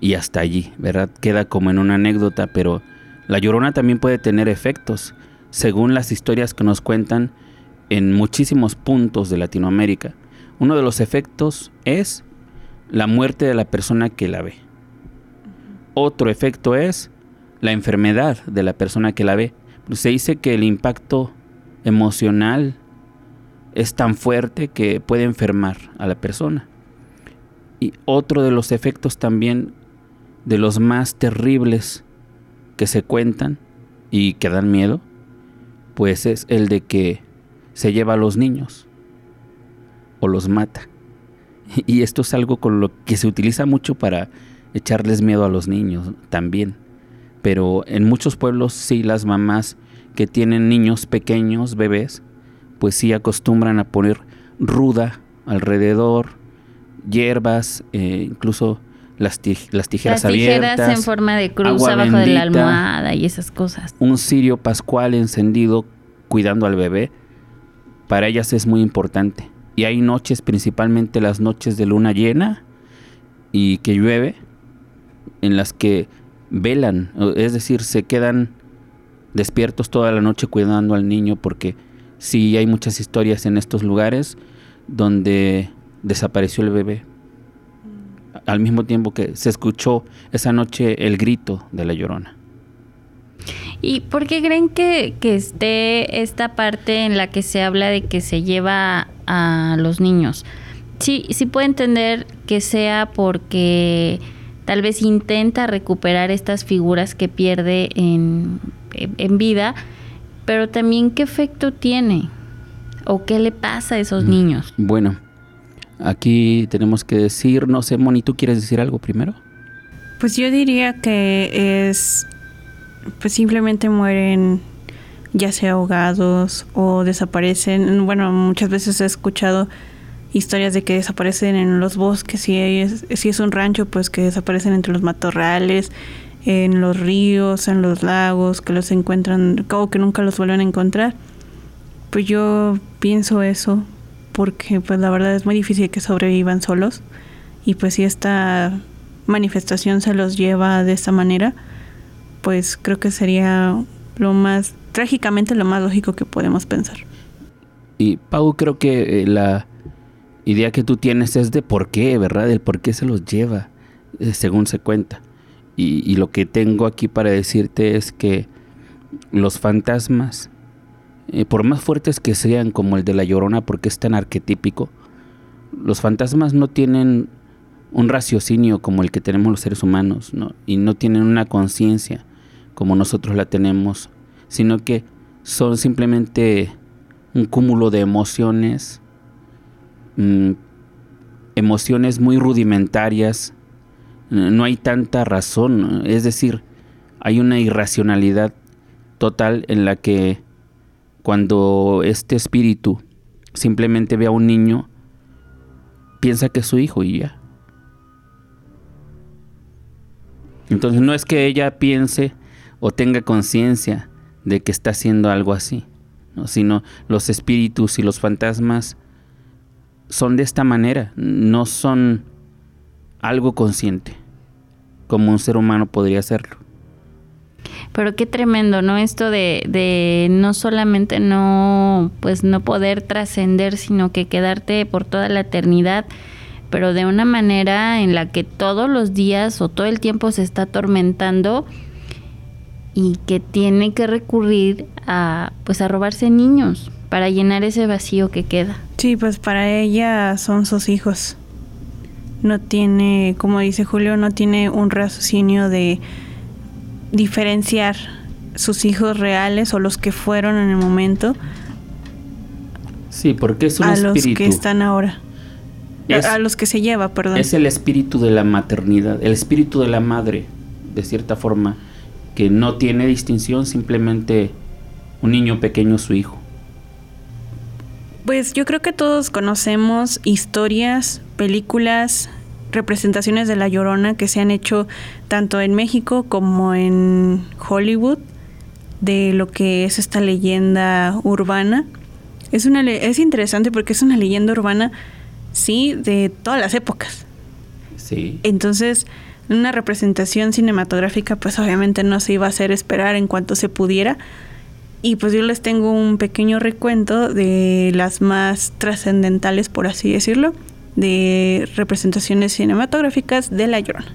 y hasta allí, ¿verdad? Queda como en una anécdota, pero la llorona también puede tener efectos, según las historias que nos cuentan en muchísimos puntos de Latinoamérica. Uno de los efectos es la muerte de la persona que la ve. Otro efecto es la enfermedad de la persona que la ve. Se dice que el impacto emocional es tan fuerte que puede enfermar a la persona. Y otro de los efectos también de los más terribles que se cuentan y que dan miedo, pues es el de que se lleva a los niños o los mata. Y esto es algo con lo que se utiliza mucho para echarles miedo a los niños también pero en muchos pueblos sí las mamás que tienen niños pequeños, bebés, pues sí acostumbran a poner ruda alrededor, hierbas, eh, incluso las, las tijeras abiertas. Las tijeras en forma de cruz abajo de la almohada y esas cosas. Un cirio pascual encendido cuidando al bebé, para ellas es muy importante. Y hay noches, principalmente las noches de luna llena y que llueve, en las que velan, es decir, se quedan despiertos toda la noche cuidando al niño porque sí hay muchas historias en estos lugares donde desapareció el bebé. al mismo tiempo que se escuchó esa noche el grito de la llorona. ¿Y por qué creen que, que esté esta parte en la que se habla de que se lleva a los niños? Sí, sí puedo entender que sea porque tal vez intenta recuperar estas figuras que pierde en, en vida, pero también qué efecto tiene o qué le pasa a esos mm, niños. Bueno, aquí tenemos que decir, no sé, Moni, ¿tú quieres decir algo primero? Pues yo diría que es pues simplemente mueren ya sea ahogados o desaparecen. Bueno, muchas veces he escuchado historias de que desaparecen en los bosques, si es, si es un rancho, pues que desaparecen entre los matorrales, en los ríos, en los lagos, que los encuentran, o que nunca los vuelven a encontrar. Pues yo pienso eso, porque pues la verdad es muy difícil que sobrevivan solos, y pues si esta manifestación se los lleva de esta manera, pues creo que sería lo más, trágicamente lo más lógico que podemos pensar. Y Pau, creo que eh, la idea que tú tienes es de por qué, ¿verdad? El por qué se los lleva, eh, según se cuenta. Y, lo que tengo aquí para decirte es que los fantasmas, eh, por más fuertes que sean como el de la llorona, porque es tan arquetípico, los fantasmas no tienen un raciocinio como el que tenemos los seres humanos, ¿no? y no tienen una conciencia como nosotros la tenemos, sino que son simplemente un cúmulo de emociones, mm, emociones muy rudimentarias, no hay tanta razón, es decir, hay una irracionalidad total en la que cuando este espíritu simplemente ve a un niño, piensa que es su hijo y ya. Entonces no es que ella piense o tenga conciencia de que está haciendo algo así, sino los espíritus y los fantasmas son de esta manera, no son algo consciente, como un ser humano podría hacerlo. Pero qué tremendo, ¿no? Esto de, de no solamente no, pues no poder trascender, sino que quedarte por toda la eternidad, pero de una manera en la que todos los días o todo el tiempo se está atormentando y que tiene que recurrir a pues a robarse niños para llenar ese vacío que queda. Sí, pues para ella son sus hijos. No tiene, como dice Julio, no tiene un raciocinio de diferenciar sus hijos reales o los que fueron en el momento. Sí, porque es un a los que están ahora. a los que se lleva, perdón. Es el espíritu de la maternidad, el espíritu de la madre, de cierta forma que no tiene distinción, simplemente un niño pequeño su hijo. Pues yo creo que todos conocemos historias, películas, representaciones de La Llorona que se han hecho tanto en México como en Hollywood de lo que es esta leyenda urbana. Es, una, es interesante porque es una leyenda urbana, sí, de todas las épocas. Sí. Entonces, una representación cinematográfica pues obviamente no se iba a hacer esperar en cuanto se pudiera. Y pues yo les tengo un pequeño recuento de las más trascendentales, por así decirlo, de representaciones cinematográficas de La Llorona.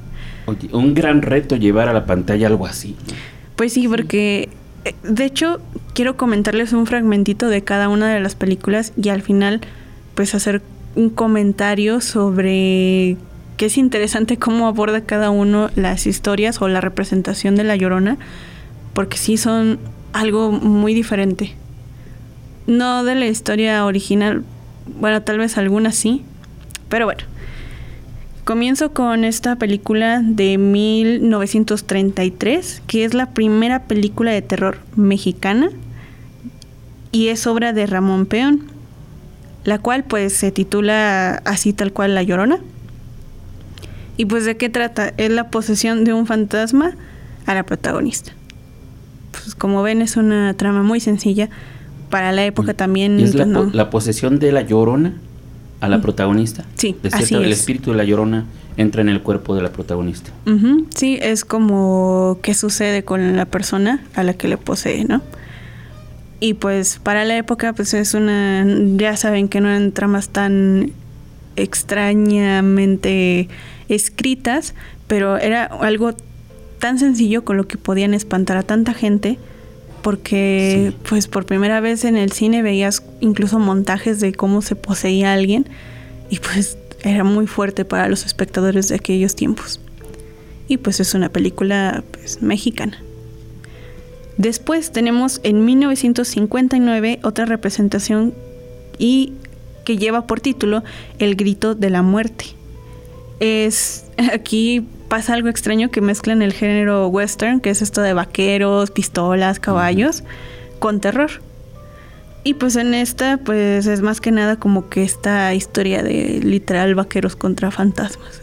un gran reto llevar a la pantalla algo así. Pues sí, porque eh, de hecho quiero comentarles un fragmentito de cada una de las películas y al final pues hacer un comentario sobre que es interesante cómo aborda cada uno las historias o la representación de la llorona, porque sí son algo muy diferente. No de la historia original, bueno, tal vez algunas sí, pero bueno. Comienzo con esta película de 1933, que es la primera película de terror mexicana y es obra de Ramón Peón, la cual pues se titula así tal cual La Llorona. ¿Y pues de qué trata? Es la posesión de un fantasma a la protagonista. Pues como ven es una trama muy sencilla. Para la época también... ¿Es pues, la, posesión de la llorona a la mm. protagonista? Sí, de cierto, El espíritu de la llorona entra en el cuerpo de la protagonista. Sí, es como qué sucede con la persona a la que le posee, ¿no? Y pues para la época pues es una... Ya saben que no eran tramas tan extrañamente escritas, pero era algo tan sencillo con lo que podían espantar a tanta gente porque pues por primera vez en el cine veías incluso montajes de cómo se poseía alguien y pues era muy fuerte para los espectadores de aquellos tiempos. Y pues es una película pues, mexicana. Después tenemos en 1959 otra representación y que lleva por título El grito de la muerte. Es aquí pasa algo extraño que mezclan el género western, que es esto de vaqueros, pistolas, caballos, con terror. Y pues en esta, pues es más que nada como que esta historia de literal vaqueros contra fantasmas.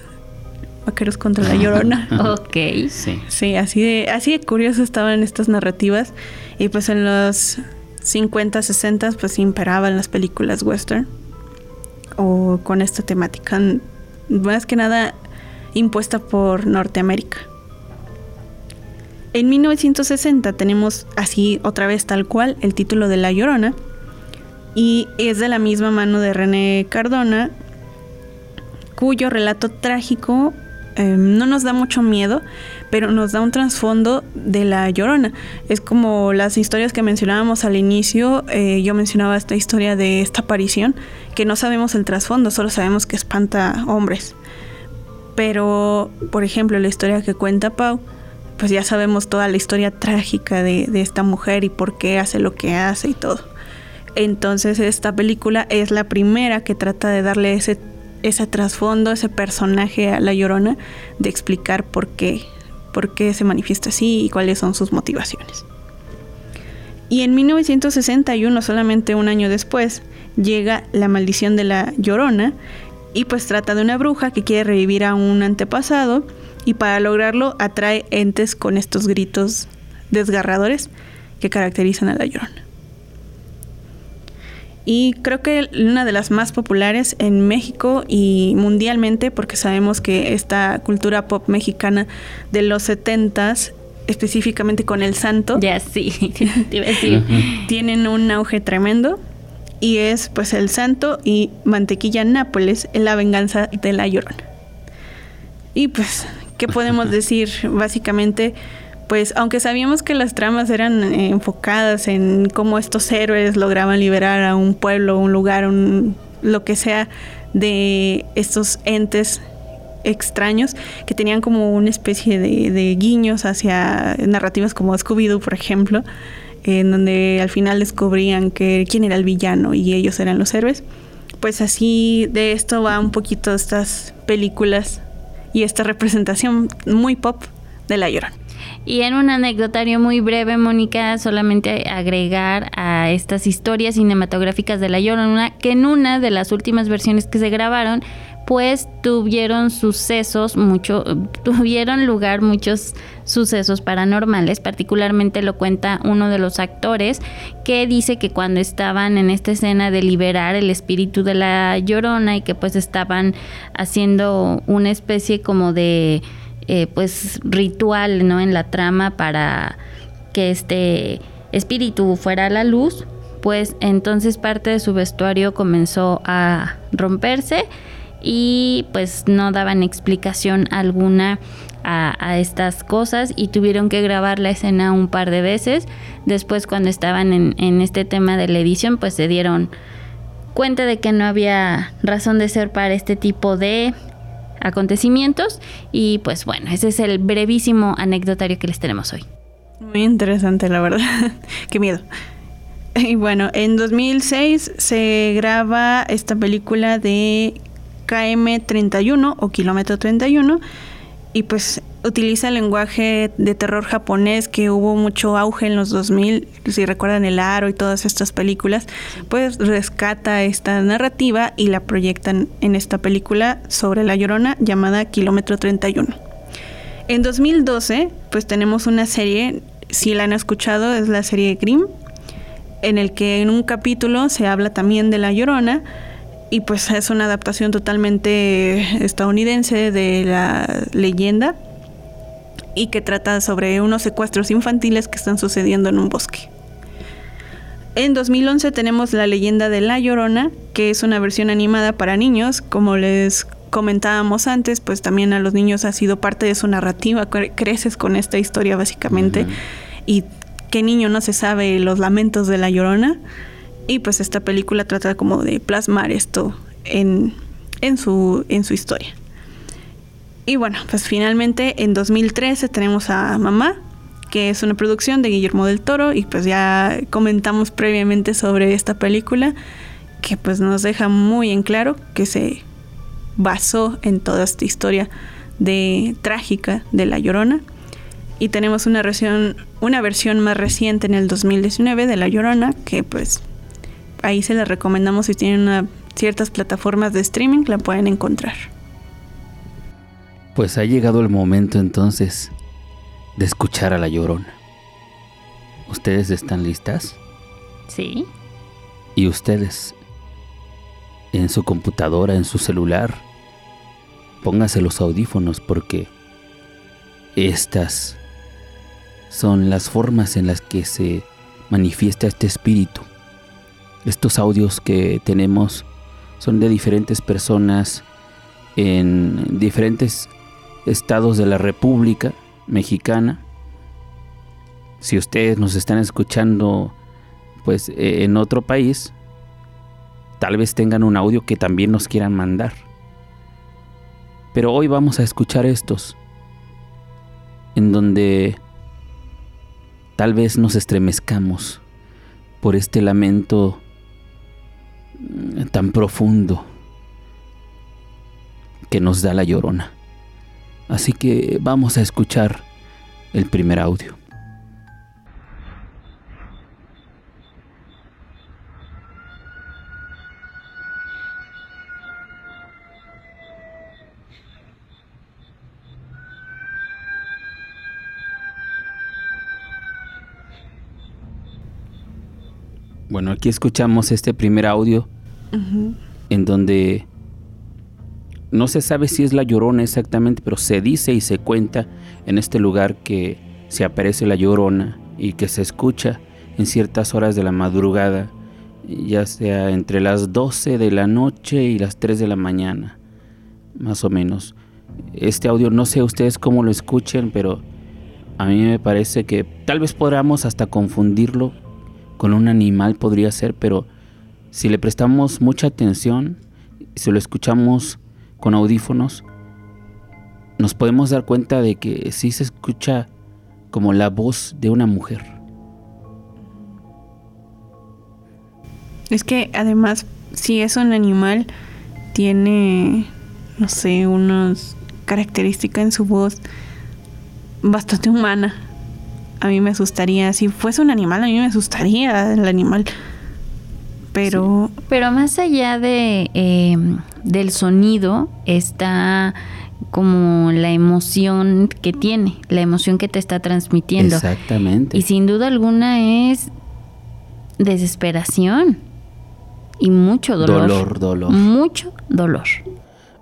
Vaqueros contra la llorona. ok. Sí. Sí, así de, así de curioso estaban estas narrativas. Y pues en los 50, 60 pues imperaban las películas western. O con esta temática. Más que nada impuesta por Norteamérica. En 1960 tenemos así otra vez tal cual el título de La Llorona y es de la misma mano de René Cardona, cuyo relato trágico em, no nos da mucho miedo, pero nos da un trasfondo de la llorona. Es como las historias que mencionábamos al inicio, eh, yo mencionaba esta historia de esta aparición, que no sabemos el trasfondo, solo sabemos que espanta hombres. Pero, por ejemplo, la historia que cuenta Pau, pues ya sabemos toda la historia trágica de, esta mujer y por qué hace lo que hace y todo. Entonces esta película es la primera que trata de darle ese, ese trasfondo, ese personaje a la llorona, de explicar por qué, por qué se manifiesta así y cuáles son sus motivaciones. Y en 1961, solamente un año después, llega La maldición de la llorona, y pues trata de una bruja que quiere revivir a un antepasado y para lograrlo atrae entes con estos gritos desgarradores que caracterizan a la llorona. Y creo que una de las más populares en México y mundialmente, porque sabemos que esta cultura pop mexicana de los setentas, específicamente con el santo, ya sí, tienen un auge tremendo y es pues el santo y mantequilla Nápoles la venganza de la llorona. Y pues, ¿qué podemos decir? Básicamente, pues aunque sabíamos que las tramas eran eh, enfocadas en cómo estos héroes lograban liberar a un pueblo, un lugar, un, lo que sea de estos entes extraños que tenían como una especie de, de guiños hacia narrativas como Scooby-Doo, por ejemplo, en donde al final descubrían que quién era el villano y ellos eran los héroes. Pues así de esto va un poquito estas películas y esta representación muy pop de La Llorona. Y en un anecdotario muy breve, Mónica, solamente agregar a estas historias cinematográficas de La Llorona que en una de las últimas versiones que se grabaron pues tuvieron sucesos, mucho, tuvieron lugar muchos sucesos paranormales, particularmente lo cuenta uno de los actores que dice que cuando estaban en esta escena de liberar el espíritu de la llorona y que pues estaban haciendo una especie como de eh, pues ritual no en la trama para que este espíritu fuera a la luz pues entonces parte de su vestuario comenzó a romperse y pues no daban explicación alguna a, estas cosas y tuvieron que grabar la escena un par de veces. Después cuando estaban en, en este tema de la edición pues se dieron cuenta de que no había razón de ser para este tipo de acontecimientos y pues bueno, ese es el brevísimo anecdotario que les tenemos hoy. Muy interesante, la verdad. Qué miedo. Y bueno, en 2006 se graba esta película de KM31 o Kilómetro 31 y pues utiliza el lenguaje de terror japonés que hubo mucho auge en los 2000, si recuerdan El Aro y todas estas películas, pues rescata esta narrativa y la proyectan en esta película sobre La Llorona llamada Kilómetro 31. En 2012 pues tenemos una serie, si la han escuchado, es la serie Grimm, en el que en un capítulo se habla también de La Llorona, y pues es una adaptación totalmente estadounidense de la leyenda y que trata sobre unos secuestros infantiles que están sucediendo en un bosque. En 2011 tenemos La leyenda de La Llorona, que es una versión animada para niños. Como les comentábamos antes, pues también a los niños ha sido parte de su narrativa. Creces con esta historia básicamente. Y qué niño no se sabe los lamentos de La Llorona. Y pues esta película trata como de plasmar esto en, en, su, en su historia. Y bueno, pues finalmente en 2013 tenemos a Mamá, que es una producción de Guillermo del Toro y pues ya comentamos previamente sobre esta película que pues nos deja muy en claro que se basó en toda esta historia de trágica de La Llorona y tenemos una versión una versión más reciente en el 2019 de La Llorona que pues ahí se la recomendamos si tienen ciertas plataformas de streaming la pueden encontrar. Pues ha llegado el momento entonces de escuchar a la llorona. ¿Ustedes están listas? Sí. ¿Y ustedes? En su computadora, en su celular, pónganse los audífonos porque estas son las formas en las que se manifiesta este espíritu. Estos audios que tenemos son de diferentes personas en diferentes estados de la República mexicana. Si ustedes nos están escuchando pues eh, en otro país, tal vez tengan un audio que también nos quieran mandar. Pero hoy vamos a escuchar estos, en donde tal vez nos estremezcamos por este lamento tan profundo que nos da la llorona. Así que vamos a escuchar el primer audio. Bueno, aquí escuchamos este primer audio en donde no se sabe si es la llorona exactamente, pero se dice y se cuenta en este lugar que se aparece la llorona y que se escucha en ciertas horas de la madrugada, ya sea entre las 12 de la noche y las 3 de la mañana, más o menos. Este audio no sé ustedes cómo lo escuchen, pero a mí me parece que tal vez podamos hasta confundirlo con un animal, podría ser, pero si le prestamos mucha atención, si lo escuchamos con audífonos, nos podemos dar cuenta de que sí se escucha como la voz de una mujer. Es que además, si es un animal, tiene, no sé, unas características en su voz bastante humana. A mí me asustaría, si fuese un animal, a mí me asustaría el animal. Pero... Pero más allá de em, del sonido está como la emoción que tiene, la emoción que te está transmitiendo. Exactamente. Y sin duda alguna es desesperación y mucho dolor. Dolor, dolor. Mucho dolor.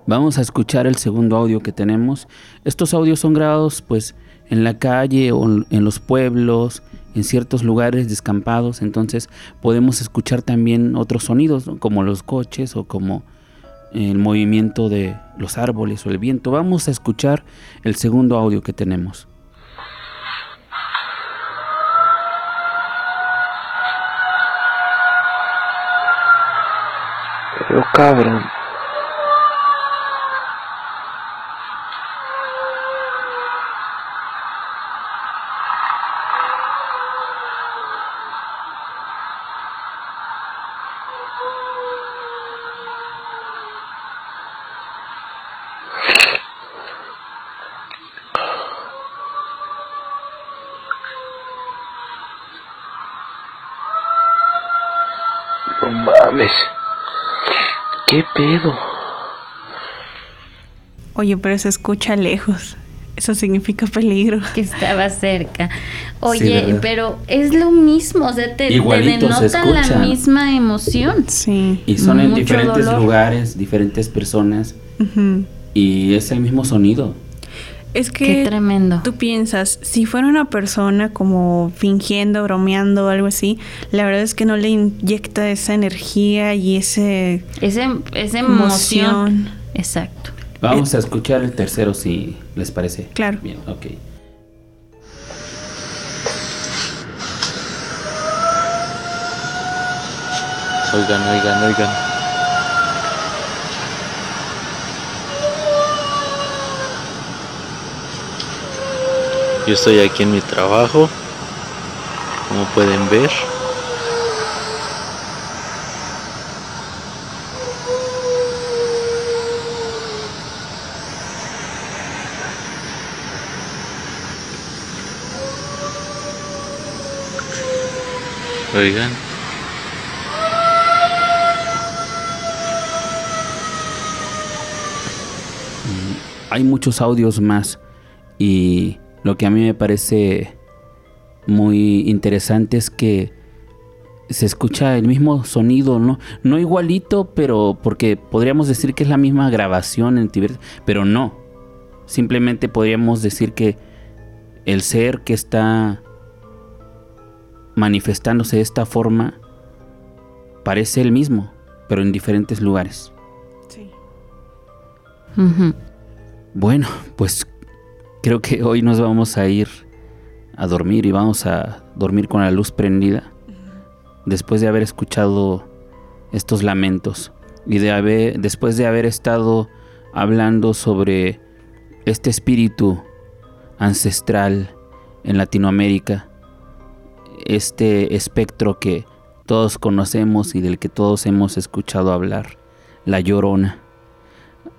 Vamos a escuchar el segundo audio que tenemos. Estos audios son grabados pues en la calle o en los pueblos, en ciertos lugares descampados, entonces podemos escuchar también otros sonidos, como los coches o como el movimiento de los árboles o el viento. Vamos a escuchar el segundo audio que tenemos. Cabrón. ¿Qué pedo? Oye, pero se escucha lejos. Eso significa peligro. Que estaba cerca. Oye, pero es lo mismo, o sea, te, denotan la misma emoción. Sí. Y son en diferentes lugares, diferentes personas. Y es el mismo sonido. Es que Qué tremendo. tú piensas, si fuera una persona como fingiendo, bromeando o algo así, la verdad es que no le inyecta esa energía y ese Ese, esa emoción. emoción. Exacto. Vamos a escuchar el tercero si les parece. Claro. Bien, ok. Oigan, oigan, oigan. Yo estoy aquí en mi trabajo, como pueden ver. Oigan. Hay muchos audios más y lo que a mí me parece muy interesante es que se escucha el mismo sonido, ¿no? No igualito, pero porque podríamos decir que es la misma grabación en Tibet, pero no. Simplemente podríamos decir que el ser que está manifestándose de esta forma parece el mismo, pero en diferentes lugares. Sí. Bueno, pues creo que hoy nos vamos a ir a dormir y vamos a dormir con la luz prendida después de haber escuchado estos lamentos y de haber después de haber estado hablando sobre este espíritu ancestral en Latinoamérica, este espectro que todos conocemos y del que todos hemos escuchado hablar, la llorona.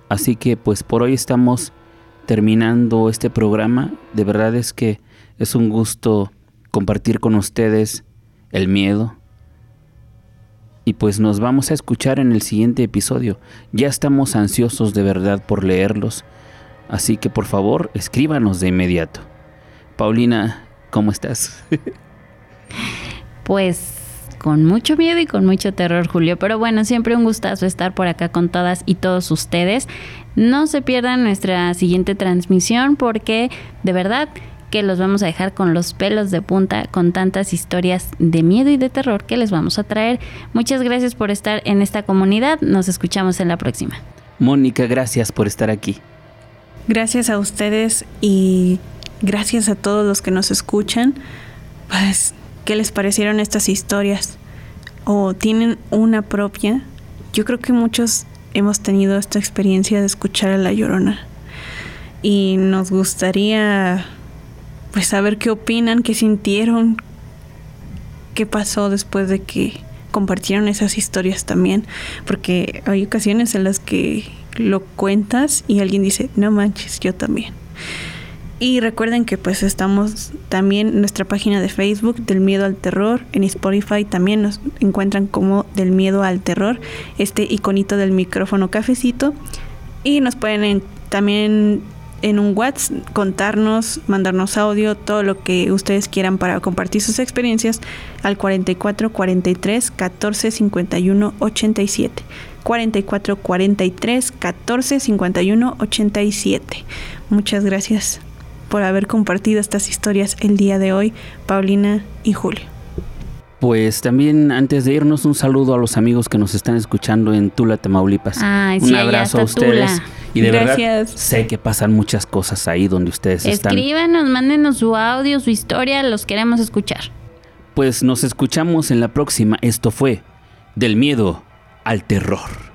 Así que pues por hoy estamos terminando este programa. De verdad es que es un gusto compartir con ustedes el miedo. Y pues nos vamos a escuchar en el siguiente episodio. Ya estamos ansiosos de verdad por leerlos. Así que por favor, escríbanos de inmediato. Paulina, ¿cómo estás? Pues con mucho miedo y con mucho terror, Julio. Pero bueno, siempre un gustazo estar por acá con todas y todos ustedes. No se pierdan nuestra siguiente transmisión porque de verdad que los vamos a dejar con los pelos de punta con tantas historias de miedo y de terror que les vamos a traer. Muchas gracias por estar en esta comunidad. Nos escuchamos en la próxima. Mónica, gracias por estar aquí. Gracias a ustedes y gracias a todos los que nos escuchan. Pues, ¿qué les parecieron estas historias? ¿O tienen una propia? Yo creo que muchos hemos tenido esta experiencia de escuchar a La Llorona. Y nos gustaría pues saber qué opinan, qué sintieron, qué pasó después de que compartieron esas historias también, porque hay ocasiones en las que lo cuentas y alguien dice, no manches, yo también. Y recuerden que pues estamos también en nuestra página de Facebook del miedo al terror, en Spotify también nos encuentran como del miedo al terror, este iconito del micrófono cafecito y nos pueden en- también en un WhatsApp contarnos, mandarnos audio, todo lo que ustedes quieran para compartir sus experiencias al 44 43 14 51 87. 44 43 14 51 87. Muchas gracias por haber compartido estas historias el día de hoy, Paulina y Julio. Pues también antes de irnos un saludo a los amigos que nos están escuchando en Tula, Tamaulipas. Ay, un sí, abrazo a ustedes. Tula. Y de verdad sé que pasan muchas cosas ahí donde ustedes están. Escríbanos, mándenos su audio, su historia, los queremos escuchar. Pues nos escuchamos en la próxima. Esto fue Del miedo al terror.